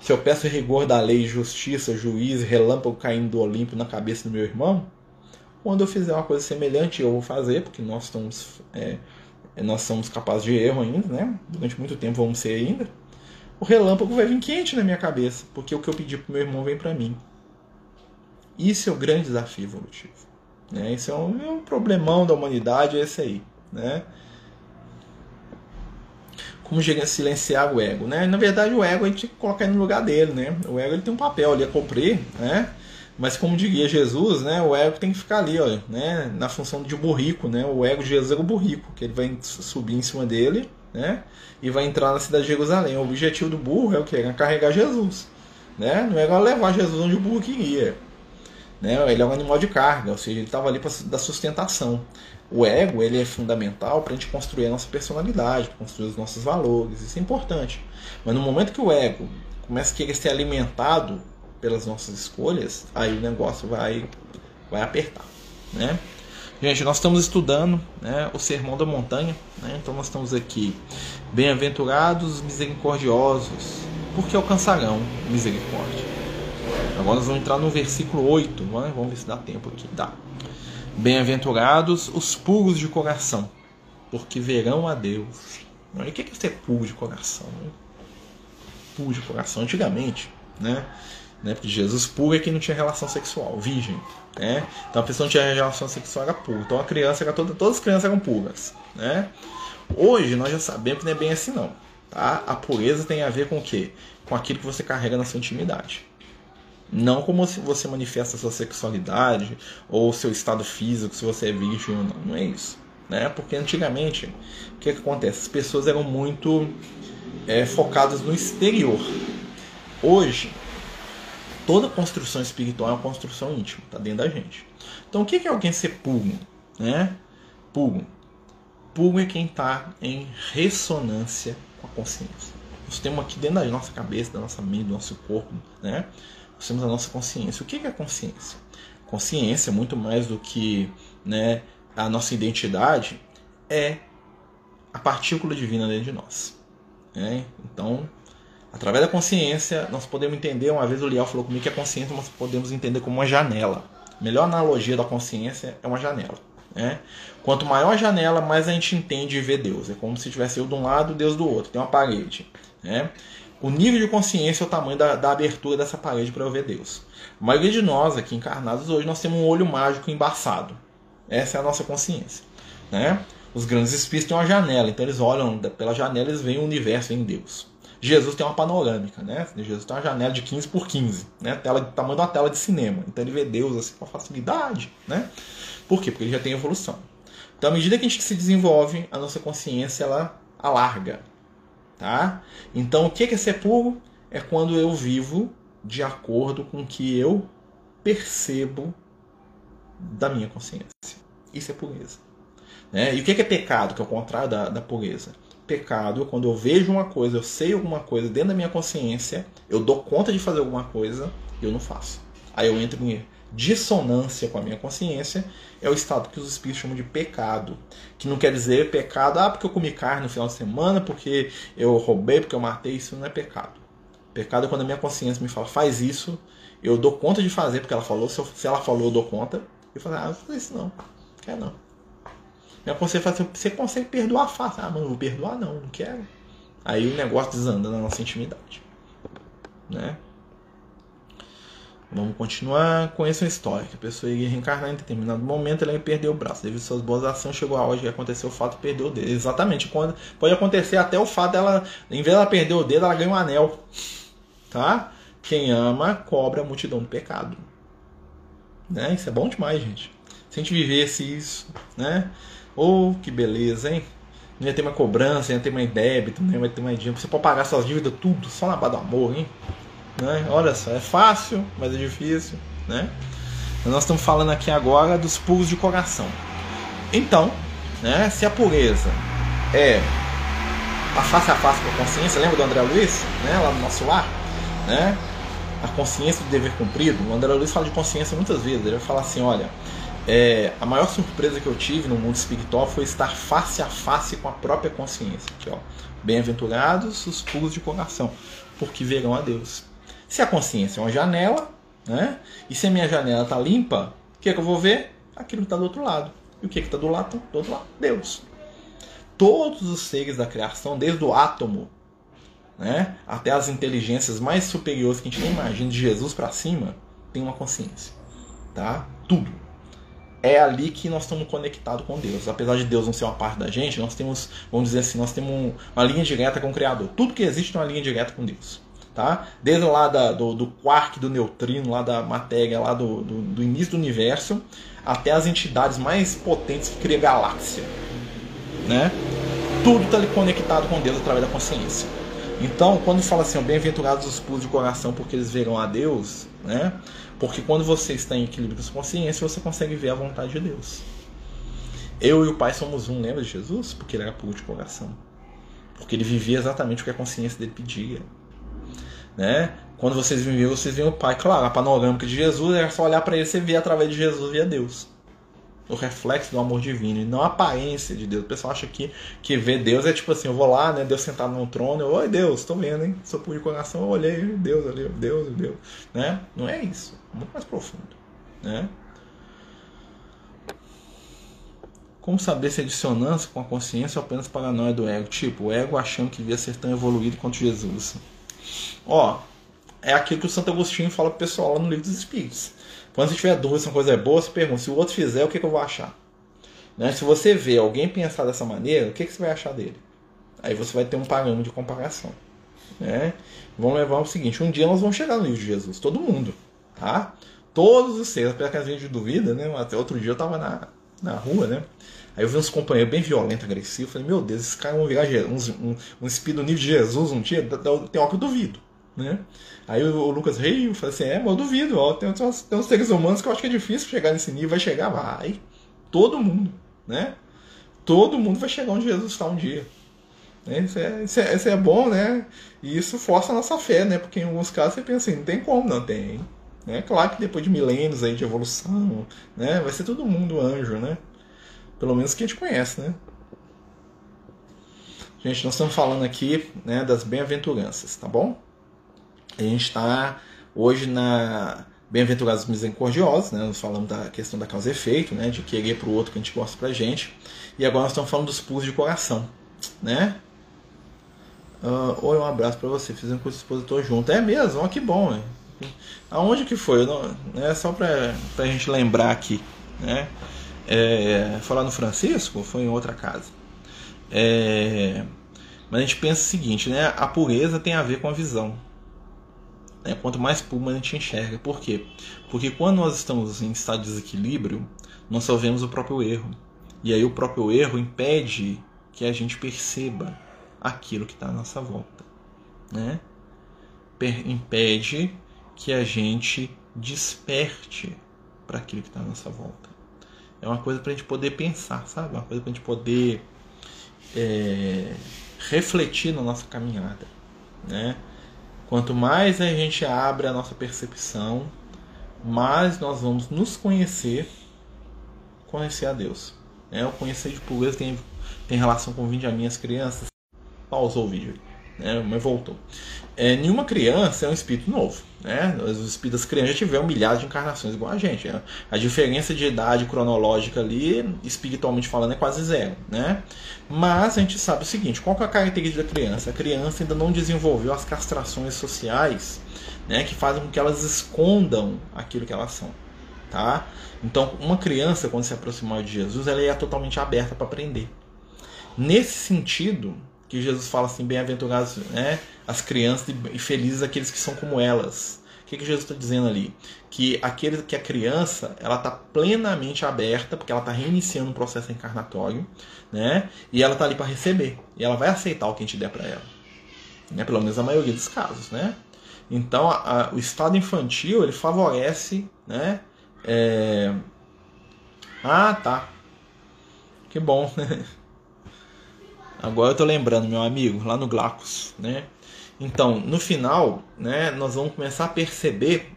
Se eu peço rigor da lei, justiça, juiz, relâmpago caindo do Olimpo na cabeça do meu irmão, quando eu fizer uma coisa semelhante, eu vou fazer, porque nós estamos, é, nós somos capazes de erro ainda, né? Durante muito tempo vamos ser ainda. O relâmpago vai vir quente na minha cabeça, porque o que eu pedi para meu irmão vem para mim. Isso é o grande desafio evolutivo. Né? Isso é um, é um problemão da humanidade, é esse aí. Né? Como silenciar o ego, né? Na verdade, o ego a gente colocar no lugar dele, né? O ego ele tem um papel ali a cumprir, né? Mas como diria Jesus, né, o ego tem que ficar ali, ó, né, na função de burrico, né? O ego de Jesus é o burrico, que ele vai subir em cima dele, né? E vai entrar na cidade de Jerusalém. O objetivo do burro é o que? É carregar Jesus, né? Não é levar Jesus onde o burro queria. Né? Ele é um animal de carga, ou seja, ele estava ali para dar sustentação. O ego ele é fundamental para a gente construir a nossa personalidade, construir os nossos valores, isso é importante. Mas no momento que o ego começa a querer ser alimentado pelas nossas escolhas, aí o negócio vai, vai apertar. Né? Gente, nós estamos estudando né, o Sermão da Montanha, né? então nós estamos aqui. Bem-aventurados misericordiosos, porque alcançarão misericórdia. Agora nós vamos entrar no versículo 8. Né? Vamos ver se dá tempo aqui. Dá. Bem-aventurados os puros de coração, porque verão a Deus. E o que é ser puro de coração? Puro de coração. Antigamente, né? Né? Porque Jesus puro é quem não tinha relação sexual, virgem. Né? Então a pessoa não tinha relação sexual, era pura. Então a criança era toda, todas as crianças eram puras. Né? Hoje nós já sabemos que não é bem assim não. Tá? A pureza tem a ver com o quê? Com aquilo que você carrega na sua intimidade. Não como se você manifesta a sua sexualidade ou o seu estado físico, se você é virgem ou não. Não é isso. Né? Porque antigamente, o que, que acontece? As pessoas eram muito é, focadas no exterior. Hoje, toda construção espiritual é uma construção íntima, está dentro da gente. Então, o que é alguém ser puro? Né? Puro. Puro é quem está em ressonância com a consciência. Nós temos aqui dentro da nossa cabeça, da nossa mente, do nosso corpo, né? Nós temos a nossa consciência. O que é consciência? Consciência, muito mais do que né, a nossa identidade, é a partícula divina dentro de nós. Né? Então, através da consciência, nós podemos entender. Uma vez o Liel falou comigo que a consciência nós podemos entender como uma janela. A melhor analogia da consciência é uma janela. Né? Quanto maior a janela, mais a gente entende e vê Deus. É como se tivesse eu de um lado, Deus do outro. Tem uma parede. Né? O nível de consciência é o tamanho da, da abertura dessa parede para eu ver Deus. A maioria de nós aqui encarnados hoje, nós temos um olho mágico embaçado. Essa é a nossa consciência. Né? Os grandes espíritos têm uma janela, então eles olham pela janela eles veem o universo em Deus. Jesus tem uma panorâmica, né? Jesus tem uma janela de 15 por 15, né? Tela, tamanho de uma tela de cinema. Então ele vê Deus assim com facilidade, né? Por quê? Porque ele já tem evolução. Então, à medida que a gente se desenvolve, a nossa consciência ela alarga, tá? Então, o que é ser puro? É quando eu vivo de acordo com o que eu percebo da minha consciência. Isso é pureza. Né? E o que é pecado, que é o contrário da, da pureza? Pecado quando eu vejo uma coisa, eu sei alguma coisa dentro da minha consciência, eu dou conta de fazer alguma coisa e eu não faço. Aí eu entro em dissonância com a minha consciência, é o estado que os espíritos chamam de pecado. Que não quer dizer pecado, ah, porque eu comi carne no final de semana, porque eu roubei, porque eu matei, isso não é pecado. Pecado é quando a minha consciência me fala, faz isso, eu dou conta de fazer, porque ela falou, se, eu, se ela falou, eu dou conta. Eu falo, ah, não vou fazer isso não, quer não. Minha consciência fala assim, você consegue perdoar fácil. Ah, mas não vou perdoar não, não quero. Aí o negócio desanda na nossa intimidade. Né? Vamos continuar com essa história. Que a pessoa ia reencarnar em determinado momento, ela ia perder o braço. Devido suas boas ações, chegou a hora de acontecer o fato de perder o dedo. Exatamente. Quando, pode acontecer até o fato dela, em vez de ela perder o dedo, ela ganha um anel. Tá? Quem ama, cobra a multidão do pecado. Né? Isso é bom demais, gente. Se a gente vivesse isso, né? Oh, que beleza, hein? Não ia ter mais cobrança, não ia ter mais débito, não ia ter mais dinheiro. Você pode pagar suas dívidas tudo só na base do amor, hein? Né? Olha só, é fácil, mas é difícil. Né? Nós estamos falando aqui agora dos puros de coração. Então, né, se a pureza é a face a face com a consciência, lembra do André Luiz? Né, lá no nosso lar? Né? A consciência do dever cumprido. O André Luiz fala de consciência muitas vezes. Ele vai falar assim: olha, é, a maior surpresa que eu tive no mundo espiritual foi estar face a face com a própria consciência. Bem-aventurados os puros de coração, porque verão a Deus. Se a consciência é uma janela, né? E se a minha janela está limpa, o que, é que eu vou ver? Aquilo que está do outro lado. E o que está do lado? Do outro lado, Deus. Todos os seres da criação, desde o átomo, né, até as inteligências mais superiores que a gente nem imagina, de Jesus para cima, tem uma consciência, tá? Tudo. É ali que nós estamos conectados com Deus. Apesar de Deus não ser uma parte da gente, nós temos, vamos dizer assim, nós temos uma linha direta com o Criador. Tudo que existe tem uma linha direta com Deus tá? Desde lá da, do, do quark, do neutrino, lá da matéria, lá do, do, do início do universo, até as entidades mais potentes que criam galáxia, né? Tudo está conectado com Deus através da consciência. Então, quando fala assim, bem-aventurados os puros de coração, porque eles verão a Deus, né? Porque quando você está em equilíbrio com a consciência, você consegue ver a vontade de Deus. Eu e o Pai somos um, lembra de Jesus? Porque ele era puro de coração. Porque ele vivia exatamente o que a consciência dele pedia. Né? Quando vocês viviam, vocês viam o Pai. Claro, a panorâmica de Jesus era só olhar para ele, você vê através de Jesus via Deus. O reflexo do amor divino e não a aparência de Deus. O pessoal acha que, que ver Deus é tipo assim, eu vou lá, né, Deus sentado no trono, eu, oi Deus, estou vendo, hein? Sou puro de coração, eu olhei, Deus ali, Deus, Deus, né? Não é isso, é muito mais profundo, né? Como saber se é dissonância com a consciência ou apenas paranoia do ego? Tipo, o ego achando que devia ser tão evoluído quanto Jesus. Ó, é aquilo que o Santo Agostinho fala pro pessoal lá no Livro dos Espíritos. Quando você tiver dúvida se uma coisa é boa, você pergunta, se o outro fizer, o que, que eu vou achar? Né? Se você vê alguém pensar dessa maneira, o que, que você vai achar dele? Aí você vai ter um parâmetro de comparação. Né? Vamos levar o seguinte: um dia nós vamos chegar no livro de Jesus, todo mundo. Tá? Todos os seres, apesar que a gente duvida, né? Até outro dia eu estava na, na rua, né? Aí eu vi uns companheiros bem violentos, agressivos. Falei, meu Deus, esses caras vão virar um, um espírito nível de Jesus um dia. Tem hora que eu duvido. Né? Aí o, Lucas riu, falou assim: é, mas eu duvido. Ó, tem, tem, uns, tem uns seres humanos que eu acho que é difícil chegar nesse nível. Vai chegar, vai. Todo mundo. Né? Todo mundo vai chegar onde Jesus está um dia. Né? Isso, é, isso, é, isso é bom, né? E isso força a nossa fé, né? Porque em alguns casos você pensa assim: não tem como, não tem. Né? Claro que depois de milênios aí de evolução, né? vai ser todo mundo anjo, né? Pelo menos que a gente conhece, né? Gente, nós estamos falando aqui né, das bem-aventuranças, tá bom? A gente está hoje na Bem-aventurados misericordiosos, né? Nós falamos da questão da causa e efeito, né? De querer para o outro que a gente gosta para a gente. E agora nós estamos falando dos pulos de coração, né? Uh, oi, um abraço para você. Fizemos com o expositor junto. É mesmo? Ó, que bom? Aonde que foi? Não, é só para a gente lembrar aqui, né? É, falar no Francisco foi em outra casa. É, mas a gente pensa o seguinte, né? A pureza tem a ver com a visão. Né? Quanto mais puro, a gente enxerga. Por quê? Porque quando nós estamos em estado de desequilíbrio, nós só vemos o próprio erro. E aí o próprio erro impede que a gente perceba aquilo que está à nossa volta. Né? impede que a gente desperte para aquilo que está à nossa volta. É uma coisa para a gente poder pensar, sabe? Uma coisa para a gente poder é, refletir na nossa caminhada, né? Quanto mais a gente abre a nossa percepção, mais nós vamos nos conhecer, conhecer a Deus. Né? O conhecer de pureza tem, tem relação com o vídeo de minhas crianças. Pausou o vídeo, né? mas voltou. É, nenhuma criança é um espírito novo. Né? Os espíritos crianças já tiveram milhares de encarnações igual a gente. Né? A diferença de idade cronológica ali, espiritualmente falando, é quase zero. Né? Mas a gente sabe o seguinte: qual é a característica da criança? A criança ainda não desenvolveu as castrações sociais né, que fazem com que elas escondam aquilo que elas são. Tá? Então, uma criança, quando se aproximar de Jesus, ela é totalmente aberta para aprender. Nesse sentido, que Jesus fala assim, bem-aventurados né, as crianças e felizes aqueles que são como elas. O que, que Jesus está dizendo ali? Que aquele que a criança ela está plenamente aberta, porque ela está reiniciando um processo encarnatório, né? E ela está ali para receber. E ela vai aceitar o que a gente der para ela. Né? Pelo menos a maioria dos casos, né? Então, a, a, o estado infantil ele favorece, né? É... Ah, tá. Que bom. [laughs] Agora eu tô lembrando, meu amigo, lá no Glacos, né? Então, no final, né, nós vamos começar a perceber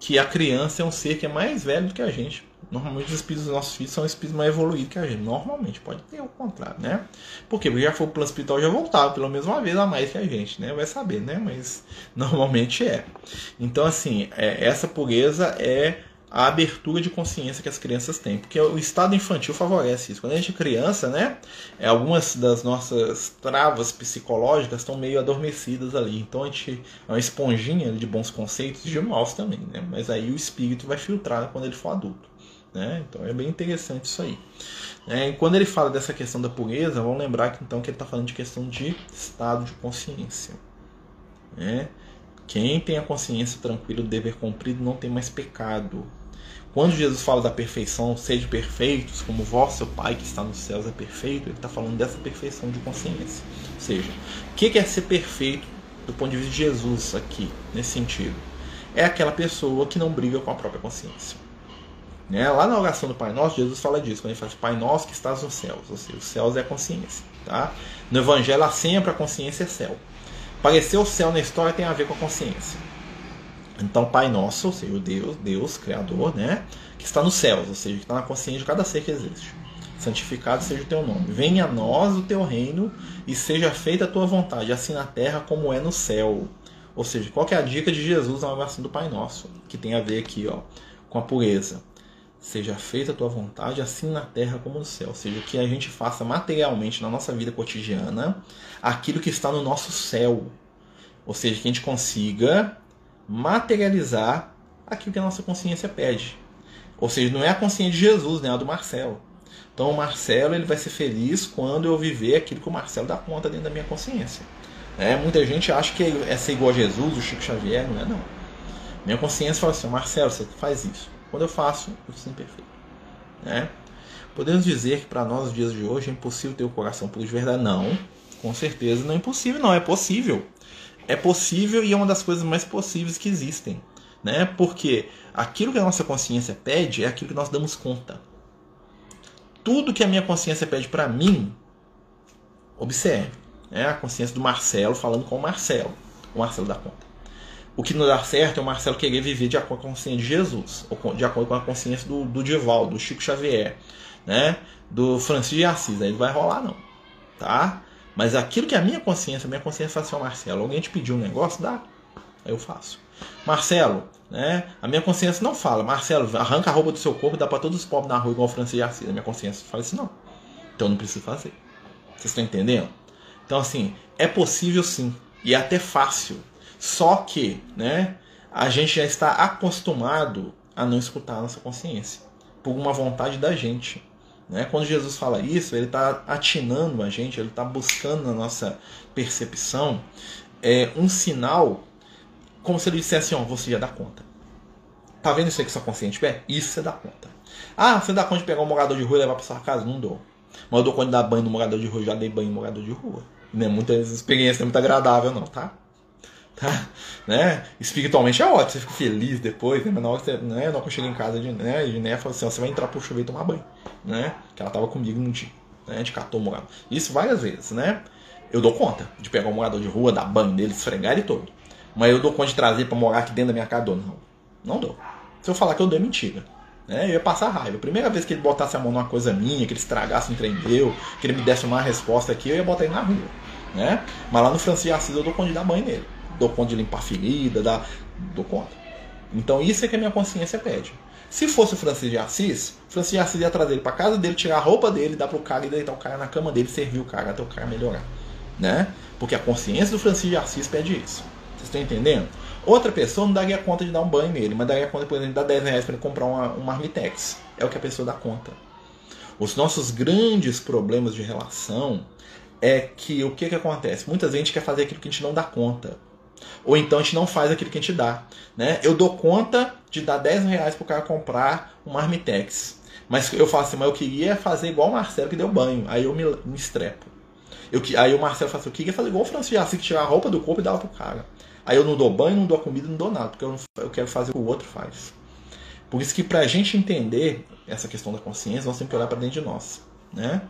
que a criança é um ser que é mais velho do que a gente. Normalmente os espíritos dos nossos filhos são espíritos mais evoluídos que a gente. Normalmente, pode ter o contrário, né? Por quê? Porque já foi pro plano espiritual já voltava pelo menos uma vez a mais que a gente, né? Vai saber, né? Mas [laughs] normalmente é. Então, assim, é, essa pureza é a abertura de consciência que as crianças têm, porque o estado infantil favorece isso. Quando a gente é criança, né, é, algumas das nossas travas psicológicas estão meio adormecidas ali. Então a gente é uma esponjinha de bons conceitos e de maus também, né? Mas aí o espírito vai filtrar quando ele for adulto, né? Então é bem interessante isso aí. É, e quando ele fala dessa questão da pureza, vamos lembrar que então que ele está falando de questão de estado de consciência, né? Quem tem a consciência tranquila do dever cumprido não tem mais pecado. Quando Jesus fala da perfeição, sede perfeitos, como vosso Pai que está nos céus é perfeito, ele está falando dessa perfeição de consciência. Ou seja, o que é ser perfeito do ponto de vista de Jesus aqui, nesse sentido? É aquela pessoa que não briga com a própria consciência. Né? Lá na oração do Pai Nosso, Jesus fala disso, quando ele fala Pai Nosso que estás nos céus, ou seja, os céus é a consciência. Tá? No Evangelho, sempre a consciência é céu. Aparecer o céu na história tem a ver com a consciência. Então, Pai Nosso, ou seja, o Deus, Deus, Criador, né? Que está nos céus, ou seja, que está na consciência de cada ser que existe. Santificado seja o teu nome. Venha a nós o teu reino e seja feita a tua vontade, assim na terra como é no céu. Ou seja, qual é a dica de Jesus na oração do Pai Nosso? Que tem a ver aqui ó, com a pureza. Seja feita a tua vontade, assim na terra como no céu. Ou seja, que a gente faça materialmente na nossa vida cotidiana aquilo que está no nosso céu. Ou seja, que a gente consiga materializar aquilo que a nossa consciência pede. Ou seja, não é a consciência de Jesus, né? A do Marcelo. Então o Marcelo ele vai ser feliz quando eu viver aquilo que o Marcelo dá conta dentro da minha consciência. É, muita gente acha que é ser igual a Jesus, o Chico Xavier, não é não. Minha consciência fala assim, Marcelo, você faz isso. Quando eu faço, eu sou imperfeito. Né? Podemos dizer que para nós, nos dias de hoje, é impossível ter o coração puro de verdade? Não, com certeza não é impossível, não, é possível. É possível e é uma das coisas mais possíveis que existem. Né? Porque aquilo que a nossa consciência pede é aquilo que nós damos conta. Tudo que a minha consciência pede para mim, observe. É a consciência do Marcelo falando com o Marcelo. O Marcelo dá conta. O que não dá certo é o Marcelo querer viver de acordo com a consciência de Jesus, ou de acordo com a consciência do, do Divaldo, do Chico Xavier, né? do Francisco de Assis. Aí não vai rolar, não. Tá? Mas aquilo que a minha consciência, a minha consciência fala assim, oh, Marcelo, alguém te pediu um negócio? Dá. Eu faço. Marcelo, né? A minha consciência não fala, Marcelo, arranca a roupa do seu corpo e dá para todos os pobres na rua igual o Francisco de Assis. A minha consciência fala assim, não. Então eu não preciso fazer. Vocês estão entendendo? Então, assim, é possível sim. E é até fácil. Só que, né, a gente já está acostumado a não escutar a nossa consciência. Por uma vontade da gente. Né? Quando Jesus fala isso, ele está atinando a gente, ele está buscando na nossa percepção é, um sinal, como se ele dissesse assim: ó, você já dá conta. Tá vendo isso aí que sua consciente pé? Isso você dá conta. Ah, você dá conta de pegar um morador de rua e levar para sua casa? Não dou. Mas eu dou conta de dar banho no morador de rua, já dei banho no morador de rua. Não é muita experiência, não é muito agradável, não, tá? Tá? Né? Espiritualmente é ótimo, você fica feliz depois, né? mas na hora que, você, né? na hora que eu chego em casa, de, né? Giné falou assim: ó, você vai entrar pro chuveiro e tomar banho, né? Que ela tava comigo no dia, né? Gente catou o morador. Isso várias vezes, né? Eu dou conta de pegar um morador de rua, dar banho nele, esfregar ele todo. Mas eu dou conta de trazer para morar aqui dentro da minha casa, não. Não dou. Se eu falar que eu dou, é mentira. Né? Eu ia passar raiva. A primeira vez que ele botasse a mão numa coisa minha, que ele estragasse um trem meu, que ele me desse uma resposta aqui, eu ia botar ele na rua. Né? Mas lá no Francisco de Assis eu dou conta de dar banho nele. Dou conta de limpar ferida, dá... dou conta. Então isso é que a minha consciência pede. Se fosse o Francisco de Assis, Francisco de Assis ia trazer ele para casa dele, tirar a roupa dele, dar pro cara e deitar o cara na cama dele, servir o cara até o cara melhorar. Né? Porque a consciência do Francisco de Assis pede isso. Vocês estão entendendo? Outra pessoa não daria conta de dar um banho nele, mas daria conta, por exemplo, de dar 10 reais para ele comprar uma, um marmitex. É o que a pessoa dá conta. Os nossos grandes problemas de relação é que o que, que acontece? Muitas vezes a gente quer fazer aquilo que a gente não dá conta. Ou então a gente não faz aquilo que a gente dá. Né? Eu dou conta de dar 10 reais para o cara comprar um marmitex. Mas eu falo assim, mas eu queria fazer igual o Marcelo que deu banho. Aí eu me, me estrepo. Eu, aí o Marcelo fala assim, eu queria fazer igual o Francisco assim, que tirar a roupa do corpo e dar pro cara. Aí eu não dou banho, não dou comida, não dou nada, porque eu, não, eu quero fazer o que o outro faz. Por isso que para a gente entender essa questão da consciência, nós temos que olhar para dentro de nós. Né?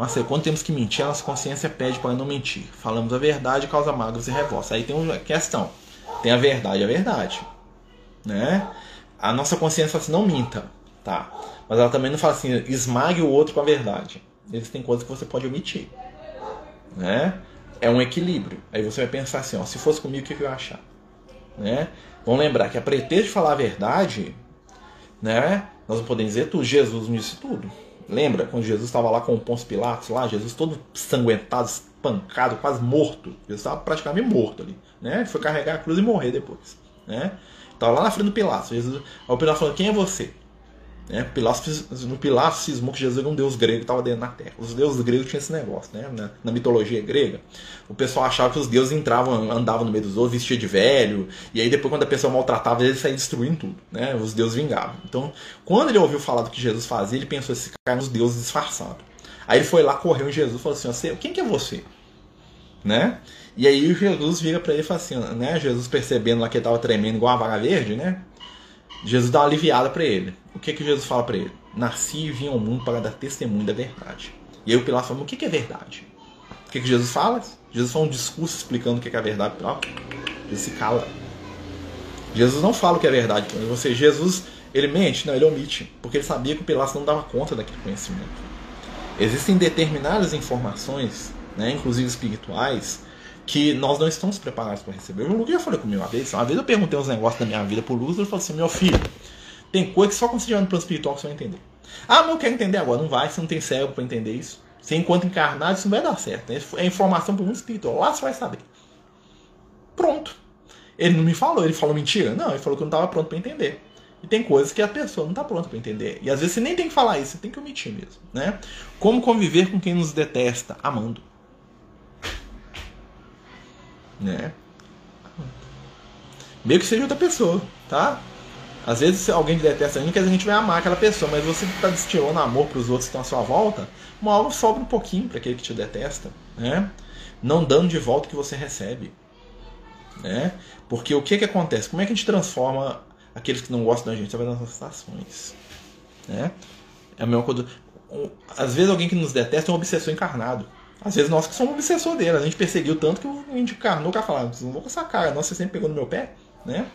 Marcelo, quando temos que mentir, a nossa consciência pede para não mentir. Falamos a verdade, causa mágoas e revolta. Aí tem uma questão. Tem a verdade, a verdade. Né? A nossa consciência fala assim, não minta. Tá. Mas ela também não fala assim, esmague o outro com a verdade. Existem coisas que você pode omitir. Né? é um equilíbrio. Aí você vai pensar assim, ó, se fosse comigo, o que, eu ia achar? Né? Vamos lembrar que a pretexto de falar a verdade, né? Nós não podemos dizer tudo. Jesus não disse tudo. Lembra quando Jesus estava lá com o Pôncio Pilatos, lá, Jesus todo sanguentado, espancado, quase morto. Jesus estava praticamente morto ali. Né? Ele foi carregar a cruz e morrer depois. Né? Estava lá na frente do Pilatos. Jesus, aí o Pilatos falou: Quem é você? Né? No Pilatos cismou que Jesus era um deus grego que estava dentro da terra. Os deuses gregos tinham esse negócio. Né? Na, na, mitologia grega, o pessoal achava que os deuses entravam, andavam no meio dos outros, vestiam de velho, e aí depois, quando a pessoa maltratava, eles saíam destruindo tudo. Né? Os deuses vingavam. Então, quando ele ouviu falar do que Jesus fazia, ele pensou: esse cara é um deuses disfarçado. Aí ele foi lá, correu em Jesus e falou assim: Quem que é você? Né? E aí Jesus vira para ele e fala assim, né? Jesus percebendo lá que ele estava tremendo igual uma vaga verde, né? Jesus dá uma aliviada para ele. O que que Jesus fala para ele? Nasci e vim ao mundo para dar testemunho da verdade. E aí o Pilatos fala, o que que é verdade? O que que Jesus fala? Jesus fala um discurso explicando o que que é verdade. Ó, Jesus se cala. Jesus não fala o que é verdade você. Jesus, ele mente? Não, ele omite, porque ele sabia que o Pilatos não dava conta daquele conhecimento. Existem determinadas informações, né, inclusive espirituais, que nós não estamos preparados para receber. O Lucas já falou comigo uma vez. Uma vez eu perguntei uns negócios da minha vida pro Lúcio, ele falou assim: meu filho, tem coisa que só no plano espiritual que você vai entender. Ah, mas eu quero entender agora. Não vai, você não tem cérebro para entender isso. Você, enquanto encarnado, isso não vai dar certo. É informação para o mundo espiritual. Lá você vai saber. Pronto. Ele não me falou, ele falou mentira? Não, ele falou que eu não estava pronto para entender. E tem coisas que a pessoa não está pronta para entender. E às vezes você nem tem que falar isso, você tem que omitir mesmo. Né? Como conviver com quem nos detesta? Amando. Né? Meio que seja outra pessoa, tá? Às vezes alguém que detesta a gente, a gente vai amar aquela pessoa, mas você está destilando amor para os outros que estão à sua volta, uma hora sobra um pouquinho para aquele que te detesta, né? Não dando de volta o que você recebe, né? Porque o que que acontece? Como é que a gente transforma aqueles que não gostam da gente através das nossas ações, né? É a mesma coisa. Às vezes alguém que nos detesta é um obsessor encarnado. Às vezes nós que somos obsessor dele. A gente perseguiu tanto que a gente encarnou o falar, não vou com essa cara, nossa, você sempre pegou no meu pé, né?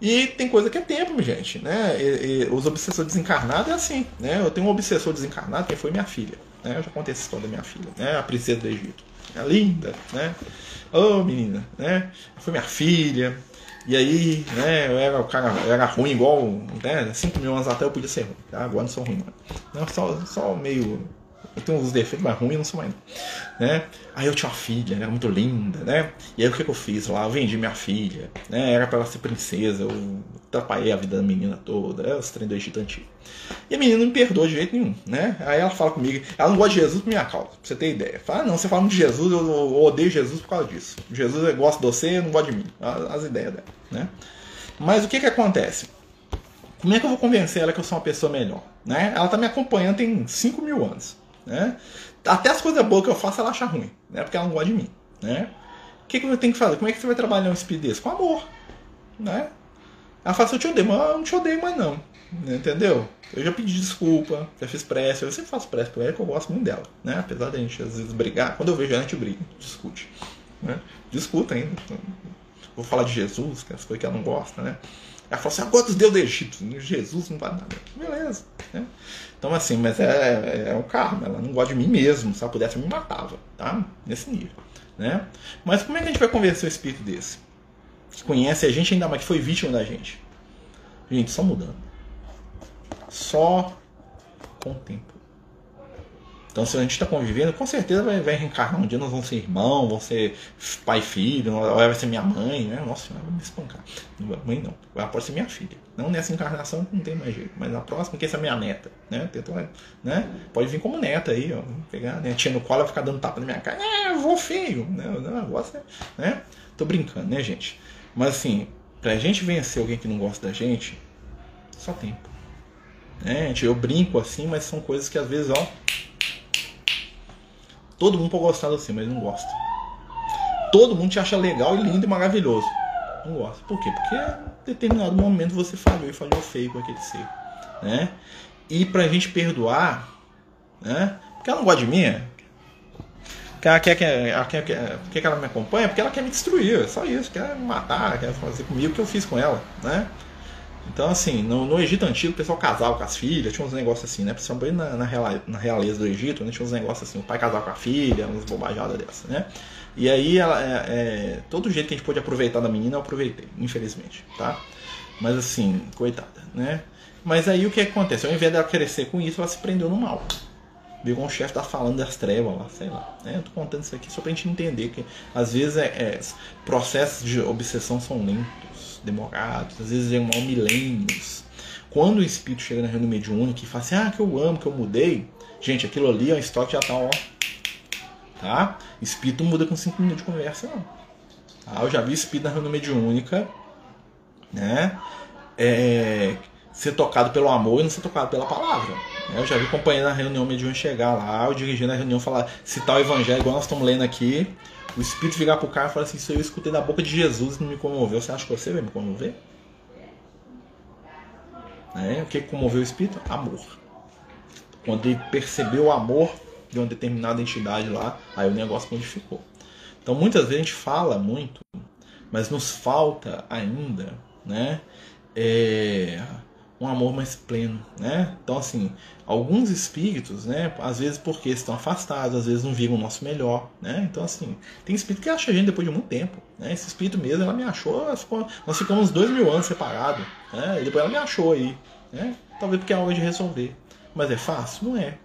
E tem coisa que é tempo, gente, né? E, e, os obsessores desencarnados é assim, né? Eu tenho um obsessor desencarnado que foi minha filha, né? Eu já contei essa história da minha filha, né? A princesa do Egito. É linda, né? Ô, oh, menina, né? Foi minha filha. E aí, né? Eu era o cara, era ruim igual, né? Cinco mil anos atrás eu podia ser ruim, tá? Agora não sou ruim, mano. Não, só, só meio eu tenho uns defeitos, mas ruim eu não sou mais. Né? Aí eu tinha uma filha, era muito linda, né? E aí o que, que eu fiz lá? Eu vendi minha filha, né? Era para ela ser princesa, eu atrapalhei a vida da menina toda, né? os trem do Egito. E a menina não me perdoa de jeito nenhum, né? Aí ela fala comigo, ela não gosta de Jesus por minha causa, pra você ter ideia. Fala, ah, não, você fala de Jesus, eu odeio Jesus por causa disso. Jesus gosta de você, não gosta de mim. As ideias dela, né? Mas o que que acontece? Como é que eu vou convencer ela que eu sou uma pessoa melhor? Né? Ela tá me acompanhando tem 5 mil anos. Né? Até as coisas boas que eu faço ela acha ruim, né? porque ela não gosta de mim. Né? O que, que eu tenho que fazer? Como é que você vai trabalhar um espírito desse? Com amor. Né? Ela fala assim, eu te odeio, mas eu não te odeio mais não. Entendeu? Eu já pedi desculpa, já fiz prece, eu sempre faço prece pra ela que eu gosto muito dela. Né? Apesar da gente às vezes brigar, quando eu vejo ela a gente briga, discute. Né? Discuta ainda. Vou falar de Jesus, que é as coisas que ela não gosta, né? Ela fala assim, agora dos deuses do Egito, Jesus não vale nada. Beleza. Né? Então, assim, mas é, é, é um karma, ela não gosta de mim mesmo. Se ela pudesse, me matava, tá? Nesse nível. Né? Mas como é que a gente vai convencer o espírito desse? Que conhece a gente ainda mais, que foi vítima da gente. Gente, só mudando. Só com o tempo. Então, se a gente está convivendo, com certeza vai, vai, reencarnar. Um dia nós vamos ser irmão, vamos ser pai e filho, ou vai ser minha mãe, né? Nossa senhora, vai me espancar. Mãe não, ela pode ser minha filha. Não nessa encarnação, não tem mais jeito. Mas na próxima, que essa é minha neta, né? Né? Pode vir como neta aí, ó. Pegar a netinha no colo e ficar dando tapa na minha cara. É, vou feio. Né? O negócio é, né? Tô brincando, né, gente? Mas assim, pra gente vencer alguém que não gosta da gente, só tempo. Né? Eu brinco assim, mas são coisas que às vezes, ó Todo mundo pode gostar de você, mas não gosta. Todo mundo te acha legal e lindo e maravilhoso. Não gosta. Por quê? Porque em determinado momento você falhou e falhou feio com aquele ser. Né? E pra gente perdoar, né? Porque ela não gosta de mim, porque ela quer que, ela quer, quer, quer que ela me acompanhe, porque ela quer me destruir, é só isso, quer me matar, quer fazer comigo o que eu fiz com ela, né? Então, assim, no, no, Egito Antigo, o pessoal casava com as filhas, tinha uns negócios assim, né? Principalmente na, na, na realeza do Egito, né? tinha uns negócios assim, o pai casava com a filha, umas bobajadas dessas, né? E aí, ela, é, é, todo jeito que a gente pôde aproveitar da menina, eu aproveitei, infelizmente, tá? Mas assim, coitada, né? Mas aí o que acontece? Ao invés dela crescer com isso, ela se prendeu no mal. Viu um chefe tá falando das trevas lá, sei lá. Né? Eu tô contando isso aqui só pra gente entender que às vezes é, é processos de obsessão são lentos demorados, às vezes mal milênios. Quando o espírito chega na reunião mediúnica e fala assim, ah, que eu amo, que eu mudei, gente, aquilo ali é um estoque já tá, ó. Tá? Espírito muda com 5 minutos de conversa, não. Tá? Eu já vi espírito na reunião mediúnica, né? É, ser tocado pelo amor e não ser tocado pela palavra. Eu já vi companheiro na reunião mediúnica chegar lá, o dirigente da reunião falar, citar o evangelho, igual nós estamos lendo aqui, o Espírito virar pro cara e falar assim: Isso eu escutei da boca de Jesus e não me comoveu. Você acha que você vai me comover? É, o que comoveu o Espírito? Amor. Quando ele percebeu o amor de uma determinada entidade lá, aí o negócio modificou. Então muitas vezes a gente fala muito, mas nos falta ainda né? É, um amor mais pleno, né? Então assim, alguns espíritos, né, às vezes porque estão afastados, às vezes não viram o nosso melhor, né? Então assim, tem espírito que acha a gente depois de muito tempo, né? Esse espírito mesmo, ela me achou, nós ficamos dois mil anos separados, né? E depois ela me achou aí, né? Talvez porque é hora de resolver, mas é fácil, não é,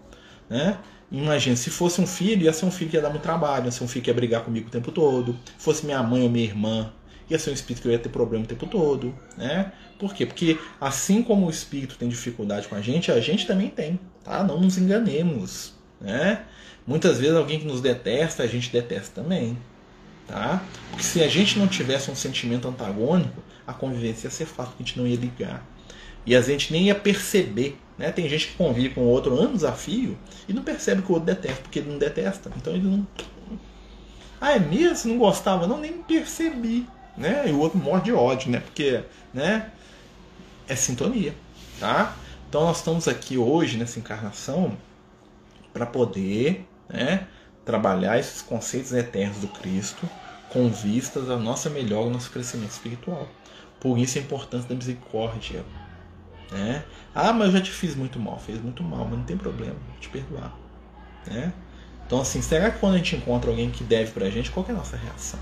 né? Imagina, se fosse um filho, ia ser um filho que ia dar muito trabalho, ia ser um filho que ia brigar comigo o tempo todo. Se fosse minha mãe ou minha irmã, ia ser um espírito que eu ia ter problema o tempo todo, né? Por quê? Porque assim como o espírito tem dificuldade com a gente, a gente também tem, tá? Não nos enganemos, né? Muitas vezes alguém que nos detesta, a gente detesta também, tá? Porque se a gente não tivesse um sentimento antagônico, a convivência ia ser fácil, a gente não ia ligar. E a gente nem ia perceber, né? Tem gente que convive com o outro anos a fio e não percebe que o outro detesta, porque ele não detesta. Então ele não. Ah, é mesmo? Não gostava? Não, nem percebi. Né? E o outro morre de ódio, né? Porque, né? é sintonia, tá? Então nós estamos aqui hoje nessa encarnação para poder, né, trabalhar esses conceitos eternos do Cristo com vistas à nossa melhora, ao nosso crescimento espiritual. Por isso a importância da misericórdia, né? Ah, mas eu já te fiz muito mal, fez muito mal, mas não tem problema, vou te perdoar, né? Então assim, será que quando a gente encontra alguém que deve pra gente, qual é a nossa reação?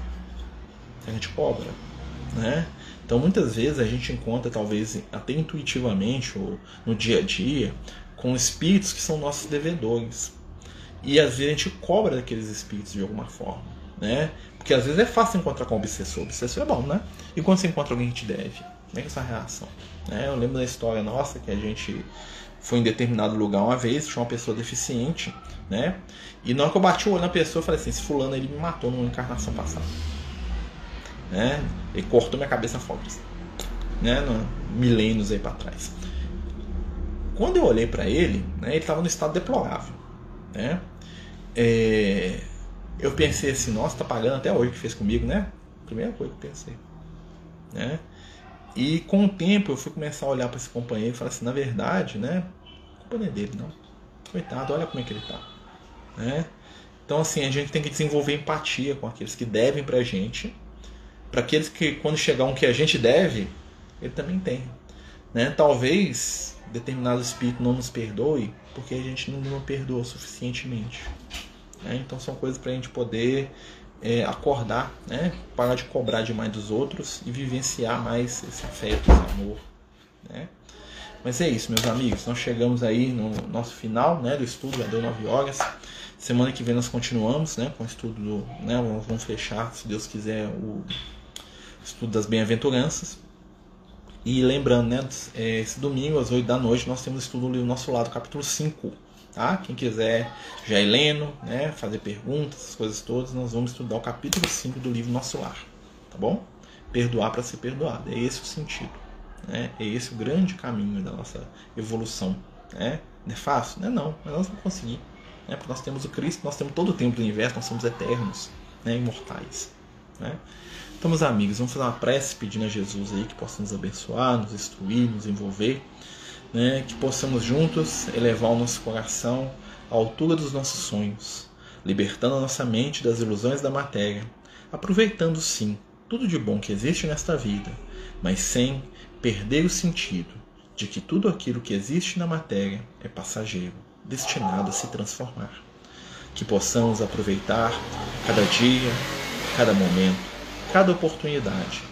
A gente cobra, né? Então muitas vezes a gente encontra, talvez até intuitivamente ou no dia a dia, com espíritos que são nossos devedores. E às vezes a gente cobra daqueles espíritos de alguma forma. Né? Porque às vezes é fácil encontrar com o obsessor. O obsessor é bom, né? E quando você encontra alguém que te deve? Como é que é essa reação? Né? Eu lembro da história nossa que a gente foi em determinado lugar uma vez, tinha uma pessoa deficiente, né? E na hora que eu bati o olho na pessoa, eu falei assim: esse fulano ele me matou numa encarnação passada né? Ele cortou minha cabeça fora, né? No, milênios aí para trás. Quando eu olhei para ele, né, ele estava no estado deplorável, né? É, eu pensei assim, nossa, tá pagando até hoje que fez comigo, né? Primeira coisa que eu pensei, né? E com o tempo eu fui começar a olhar para esse companheiro e falar assim, na verdade, né? A culpa não é dele, não. Coitado, olha como é que ele tá, né? Então assim, a gente tem que desenvolver empatia com aqueles que devem pra gente para aqueles que quando chegar um que a gente deve, ele também tem. Né? Talvez determinado espírito não nos perdoe porque a gente não, não perdoa suficientemente. Né? Então são coisas para a gente poder é, acordar, né? parar de cobrar demais dos outros e vivenciar mais esse afeto, esse amor. Né? Mas é isso, meus amigos. Nós chegamos aí no nosso final né, do estudo, já deu 9 horas. Semana que vem nós continuamos né, com o estudo do. Né, vamos fechar, se Deus quiser, o estudo das bem-aventuranças. E lembrando, né, é, esse domingo às 8 da noite nós temos estudo do livro Nosso Lado, capítulo 5. Tá? Quem quiser já ir lendo, né, fazer perguntas, essas coisas todas, nós vamos estudar o capítulo 5 do livro Nosso Lar. Tá bom? Perdoar para ser perdoado. É esse o sentido. Né? É esse o grande caminho da nossa evolução. Né? Não é fácil? Não é não, mas nós vamos conseguir. Né? Porque nós temos o Cristo, nós temos todo o tempo do universo, nós somos eternos, né? imortais. Né? Então, amigos, vamos fazer uma prece pedindo a Jesus aí que possa nos abençoar, nos instruir, nos envolver, né? que possamos juntos elevar o nosso coração à altura dos nossos sonhos, libertando a nossa mente das ilusões da matéria, aproveitando sim tudo de bom que existe nesta vida, mas sem perder o sentido de que tudo aquilo que existe na matéria é passageiro, destinado a se transformar. Que possamos aproveitar cada dia, cada momento cada oportunidade,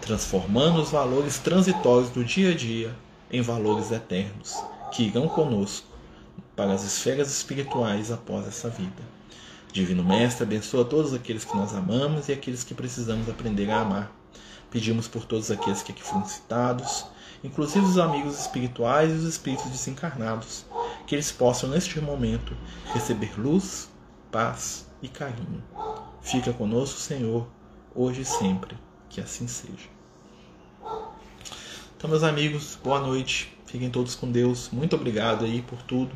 transformando os valores transitórios do dia a dia em valores eternos, que irão conosco para as esferas espirituais após essa vida. Divino Mestre, abençoa todos aqueles que nós amamos e aqueles que precisamos aprender a amar. Pedimos por todos aqueles que aqui foram citados, inclusive os amigos espirituais e os espíritos desencarnados, que eles possam, neste momento, receber luz, paz e carinho. Fica conosco, Senhor hoje e sempre. Que assim seja. Então, meus amigos, boa noite. Fiquem todos com Deus. Muito obrigado aí por tudo.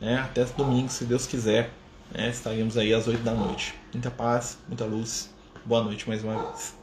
Né? Até domingo, se Deus quiser. Né? Estaremos aí às 8 da noite. Muita paz, muita luz. Boa noite mais uma vez.